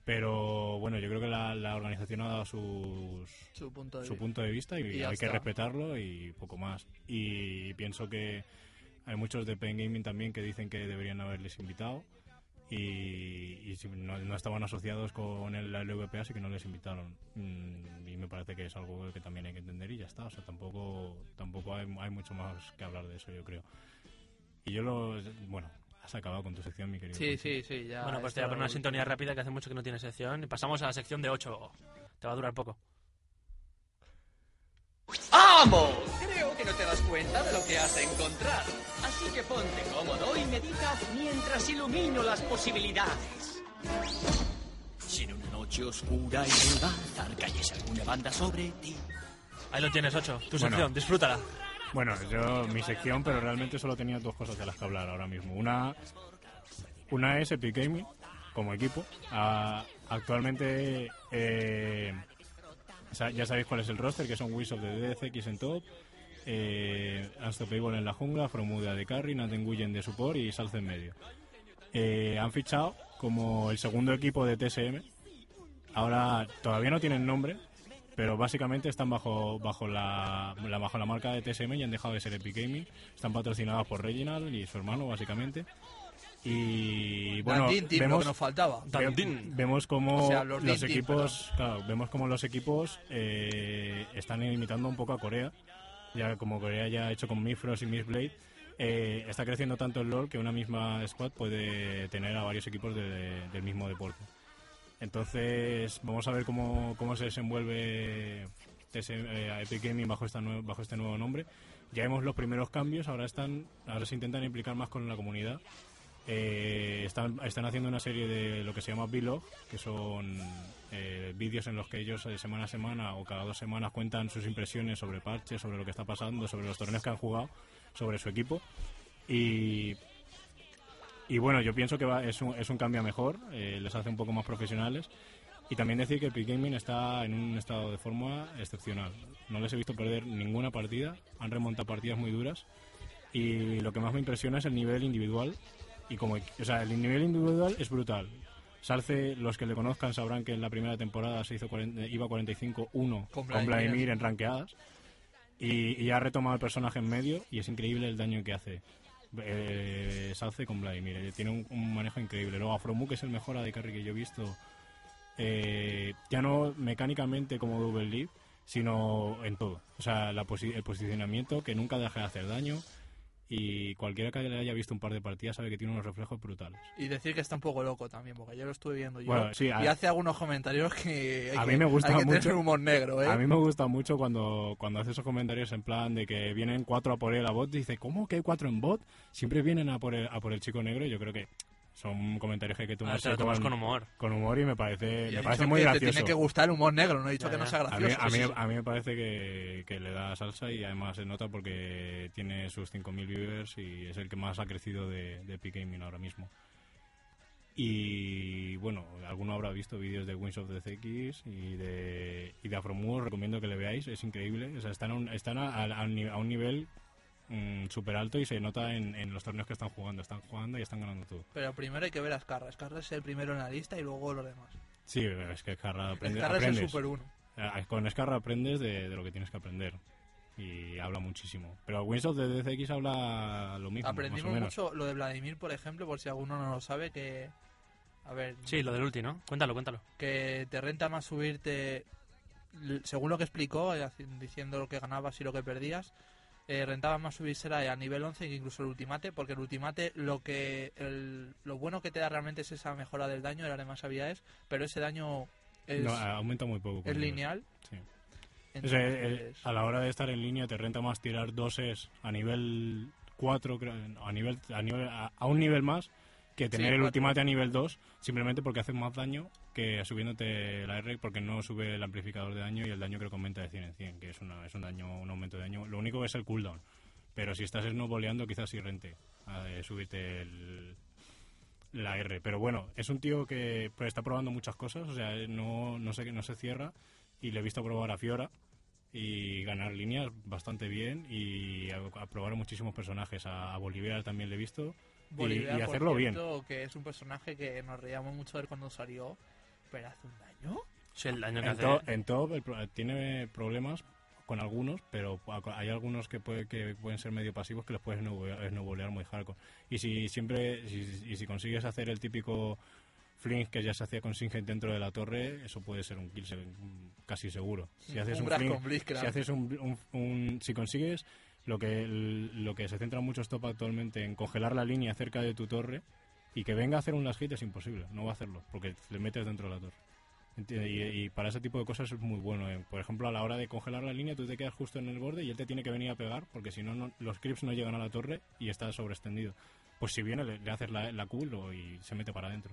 Pero bueno, yo creo que la, la organización ha dado sus, Su punto de su punto de vista y, Y hay que respetarlo y poco más. Y pienso que hay muchos de Pen Gaming también que dicen que deberían haberles invitado y, no, no estaban asociados con el, la LVP, así que no les invitaron. Mm, y me parece que es algo que también hay que entender y ya está. O sea, tampoco, tampoco hay, hay mucho más que hablar de eso, yo creo. Y yo lo. Bueno, has acabado con tu sección, mi querido. Sí, sí, sí, ya. bueno, pues te voy a poner una sintonía rápida que hace mucho que no tiene sección. Y pasamos a la sección de 8. Te va a durar poco. ¡Vamos! Creo que no te das cuenta de lo que has de encontrar. Así que ponte cómodo y medita mientras ilumino las posibilidades. Si en una noche oscura y nueva zarcalles alguna banda sobre ti. Ahí lo tienes, 8. Tu Bueno. sección, disfrútala. Bueno, yo mi sección, pero realmente solo tenía dos cosas de las que hablar ahora mismo. Una, una es Epic Gaming como equipo. Ah, actualmente eh, ya sabéis cuál es el roster, que son Wizards of the DCX en top, eh, Unstoppable en la jungla, Fromuda de carry, Nathan Guyen de support y Salce en medio. Eh, han fichado como el segundo equipo de TSM. Ahora todavía no tienen nombre, pero básicamente están bajo bajo la, la- bajo la marca de TSM y han dejado de ser Epic Gaming. Están patrocinados por Reginald y su hermano, básicamente. Y bueno, team, lo vemos, que nos faltaba. vemos como O sea, los equipos, claro, vemos como los equipos eh, están imitando un poco a Corea. Ya como Corea ya ha hecho con Mifrost y Miss Blade, eh, está creciendo tanto el LoL que una misma squad puede tener a varios equipos de- del mismo deporte. Entonces, vamos a ver cómo, cómo se desenvuelve TSM, eh, Epic Gaming bajo, esta bajo este nuevo nombre. Ya vemos los primeros cambios, ahora están ahora se intentan implicar más con la comunidad. Eh, están, están haciendo una serie de lo que se llama vlog, que son eh, vídeos en los que ellos eh, semana a semana o cada dos semanas cuentan sus impresiones sobre parches, sobre lo que está pasando, sobre los torneos que han jugado, sobre su equipo. Y, y bueno, yo pienso que va- es, un, es un cambio a mejor, eh, les hace un poco más profesionales. Y también decir que Epic Gaming está en un estado de forma excepcional. No les he visto perder ninguna partida, han remontado partidas muy duras. Y lo que más me impresiona es el nivel individual. Y como, o sea, el nivel individual es brutal. Salce, los que le conozcan sabrán que en la primera temporada se hizo 40 iba 45-1 Con Vladimir. En ranqueadas. Y, y ha retomado el personaje en medio y es increíble el daño que hace. Eh, Salce con Vladimir. eh, tiene un, un manejo increíble. Luego Afromu, que es el mejor AD carry que yo he visto, eh, ya no mecánicamente como Double Leap, sino en todo. O sea, la posi- el posicionamiento, que nunca deja de hacer daño. Y cualquiera que le haya visto un par de partidas sabe que tiene unos reflejos brutales. Y decir que está un poco loco también, porque yo lo estuve viendo yo. Bueno, sí, a- y hace algunos comentarios que. hay A que- mí me gusta hay que mucho. tener humor negro, ¿eh? A mí me gusta mucho cuando, cuando hace esos comentarios en plan de que vienen cuatro a por él a bot. Dice, ¿cómo que hay cuatro en bot? Siempre vienen a por el, a por el chico negro. y Yo creo que son comentarios que hay que A tomar ver, te lo tomas con humor. con humor y me parece, Y me parece muy que gracioso. Te tiene que gustar el humor negro, no he dicho Ya, que no sea A mí, gracioso. a, mí, sí, sí. a mí me parece que, que le da salsa y además se nota porque tiene sus 5.000 viewers y es el que más ha crecido de, de Epic Gaming ahora mismo. Y bueno, alguno habrá visto vídeos de Wings of the CX y de, y de Afromu, os recomiendo que le veáis, es increíble. O sea, están a un, están a, a- a un ni- nivel súper alto y se nota en, en los torneos que están jugando. Están jugando y están ganando todo. Pero primero hay que ver a Scarra. Scarra es el primero en la lista y luego los demás. Sí, es que Scarra aprende, Scarra es el aprendes. super uno. Eh, Con Scarra aprendes de, de lo que tienes que aprender. Y habla muchísimo. Pero Wings of the DCX habla lo mismo, más o Aprendimos menos. mucho lo de Vladimir, por ejemplo, por si alguno no lo sabe, que... A ver, Sí, lo del ulti, ¿no? Cuéntalo, cuéntalo. que te renta más subirte, según lo que explicó, eh, diciendo lo que ganabas y lo que perdías, eh, rentaba más subirse a nivel 11 que incluso el ultimate, porque el ultimate lo que el- lo bueno que te da realmente es esa mejora del daño, de las demás habilidades, pero ese daño es, No, aumenta muy poco. es lineal. Sí. Eh, entonces- a la hora de estar en línea te renta más tirar doses a nivel 4, creo, a, nivel, a, nivel, a, a un nivel más que tener el ultimate a nivel 2, simplemente porque hace más daño que subiéndote la R, porque no sube el amplificador de daño y el daño creo que aumenta de 100 en 100, que es, una, es un daño un aumento de daño. Lo único es el cooldown. Pero si estás snowboleando, quizás sí rente a, eh, subirte el, la R. Pero bueno, es un tío que pues, está probando muchas cosas, o sea, no, no, sé, no se cierra. Y le he visto probar a Fiora y ganar líneas bastante bien y a, a probar muchísimos personajes. A, a Bolívar también le he visto. y- Bolívar, y, por hacerlo bien. cierto, que es un personaje que nos reíamos mucho de él cuando salió, pero hace un daño. Sí, el daño que En, hace. to- en el pro- tiene problemas con algunos, pero hay algunos que, puede, que pueden ser medio pasivos que los puedes snowbolear muy hardcore. Y si siempre, y si consigues hacer el típico fling que ya se hacía con Singed dentro de la torre, eso puede ser un kill casi seguro. Si haces un, si haces un, si consigues lo que lo que se centra mucho stop actualmente en congelar la línea cerca de tu torre y que venga a hacer un last hit es imposible, no va a hacerlo porque le metes dentro de la torre. Y, para ese tipo de cosas es muy bueno. Eh. Por ejemplo, a la hora de congelar la línea, tú te quedas justo en el borde y él te tiene que venir a pegar, porque si no, los creeps no llegan a la torre y está sobreextendido. Pues si viene, le, haces la, la y se mete para adentro.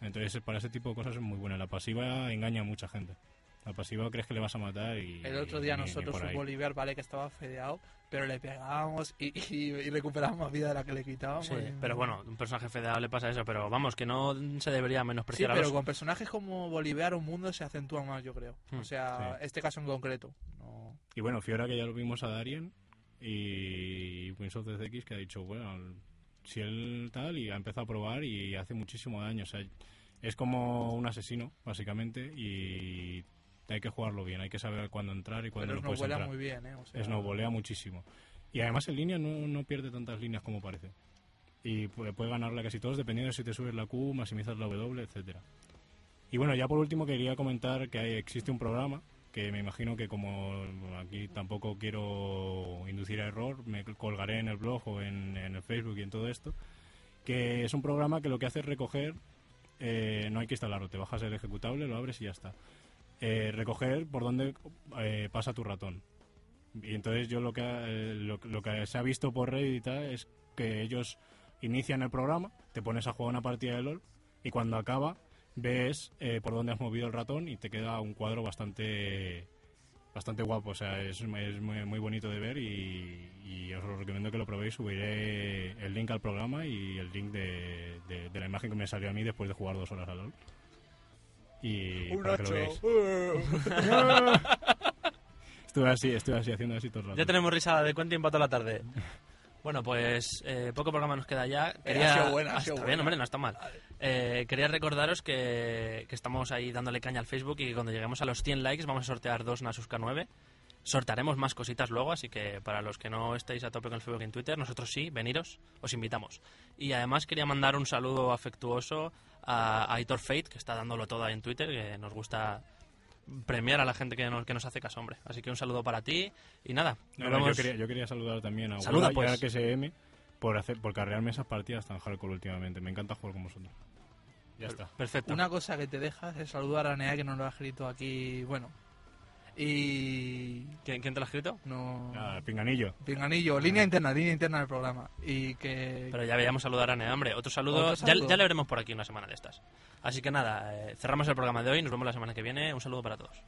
Entonces, para ese tipo de cosas es muy buena. La pasiva engaña a mucha gente. La pasiva crees que le vas a matar y... El otro día nosotros, un Bolívar, vale, que estaba fedeado, pero le pegábamos y, y, recuperábamos vida de la que le quitábamos. Sí, pero bueno, un personaje fedeado le pasa eso, pero vamos, que no se debería menospreciar sí, pero con personajes como Bolívar un mundo se acentúa más, yo creo. o hmm, sea, este caso en concreto. Y bueno, Fiora que ya lo vimos a Darien y Wings of the X que ha dicho, bueno, si él tal y ha empezado a probar y hace muchísimo daño. O sea, es como un asesino, básicamente, y hay que jugarlo bien, hay que saber cuándo entrar y cuándo no puedes entrar. muy bien, ¿eh? O muchísimo. Y además en línea no, no pierde tantas líneas como parece. Y puede, puede ganarla casi todos dependiendo de si te subes la Q, maximizas la W, etcétera. Y bueno, ya por último quería comentar que hay, existe un programa que me imagino que como aquí tampoco quiero inducir a error, me colgaré en el blog o en, el Facebook y en todo esto, que es un programa que lo que hace es recoger, eh, no hay que instalarlo, te bajas el ejecutable, lo abres y ya está. Eh, recoger por dónde eh, pasa tu ratón. Y entonces yo lo que, lo, que se ha visto por Reddit es que ellos inician el programa, te pones a jugar una partida de LOL y cuando acaba ves eh, por dónde has movido el ratón y te queda un cuadro bastante bastante guapo, o sea, es, es muy, muy, bonito de ver y, os lo recomiendo que lo probéis, subiré el link al programa y el link de, de, la imagen que me salió a mí después de jugar dos horas a LOL. Y lo veáis. estuve así, estuve así, haciendo así todo el rato. Ya tenemos risada de Quentin para toda la tarde. Bueno, pues eh, poco programa nos queda ya. Eh, Quería... Ha sido buena, ha sido bien, hombre, no está mal. Eh, quería recordaros que, que, estamos ahí dándole caña al Facebook y que cuando lleguemos a los 100 likes vamos a sortear dos Nasus K9. Sortaremos más cositas luego, así que para los que no estéis a tope con el Facebook y en Twitter, nosotros sí, veniros, os invitamos. Y además quería mandar un saludo afectuoso a, Aitor Fate, que está dándolo todo ahí en Twitter, que nos gusta premiar a la gente que nos, que nos hace caso, hombre. Así que un saludo para ti y nada. yo, quería, saludar también a Saluda, pues. que SM por hacer por carrearme esas partidas tan hardcore últimamente. Me encanta jugar con vosotros. Ya está. Perfecto. Una cosa que te dejas es saludar a Nea que nos lo ha escrito aquí, bueno, y... ¿Quién, te lo ha escrito? No... Ah, Pinganillo. Pinganillo, línea interna, línea interna del programa. Y que... Pero ya veíamos saludar a Neambre. Otro saludo, Ya, ya, le veremos por aquí una semana de estas. Así que nada, eh, cerramos el programa de hoy, nos vemos la semana que viene. Un saludo para todos.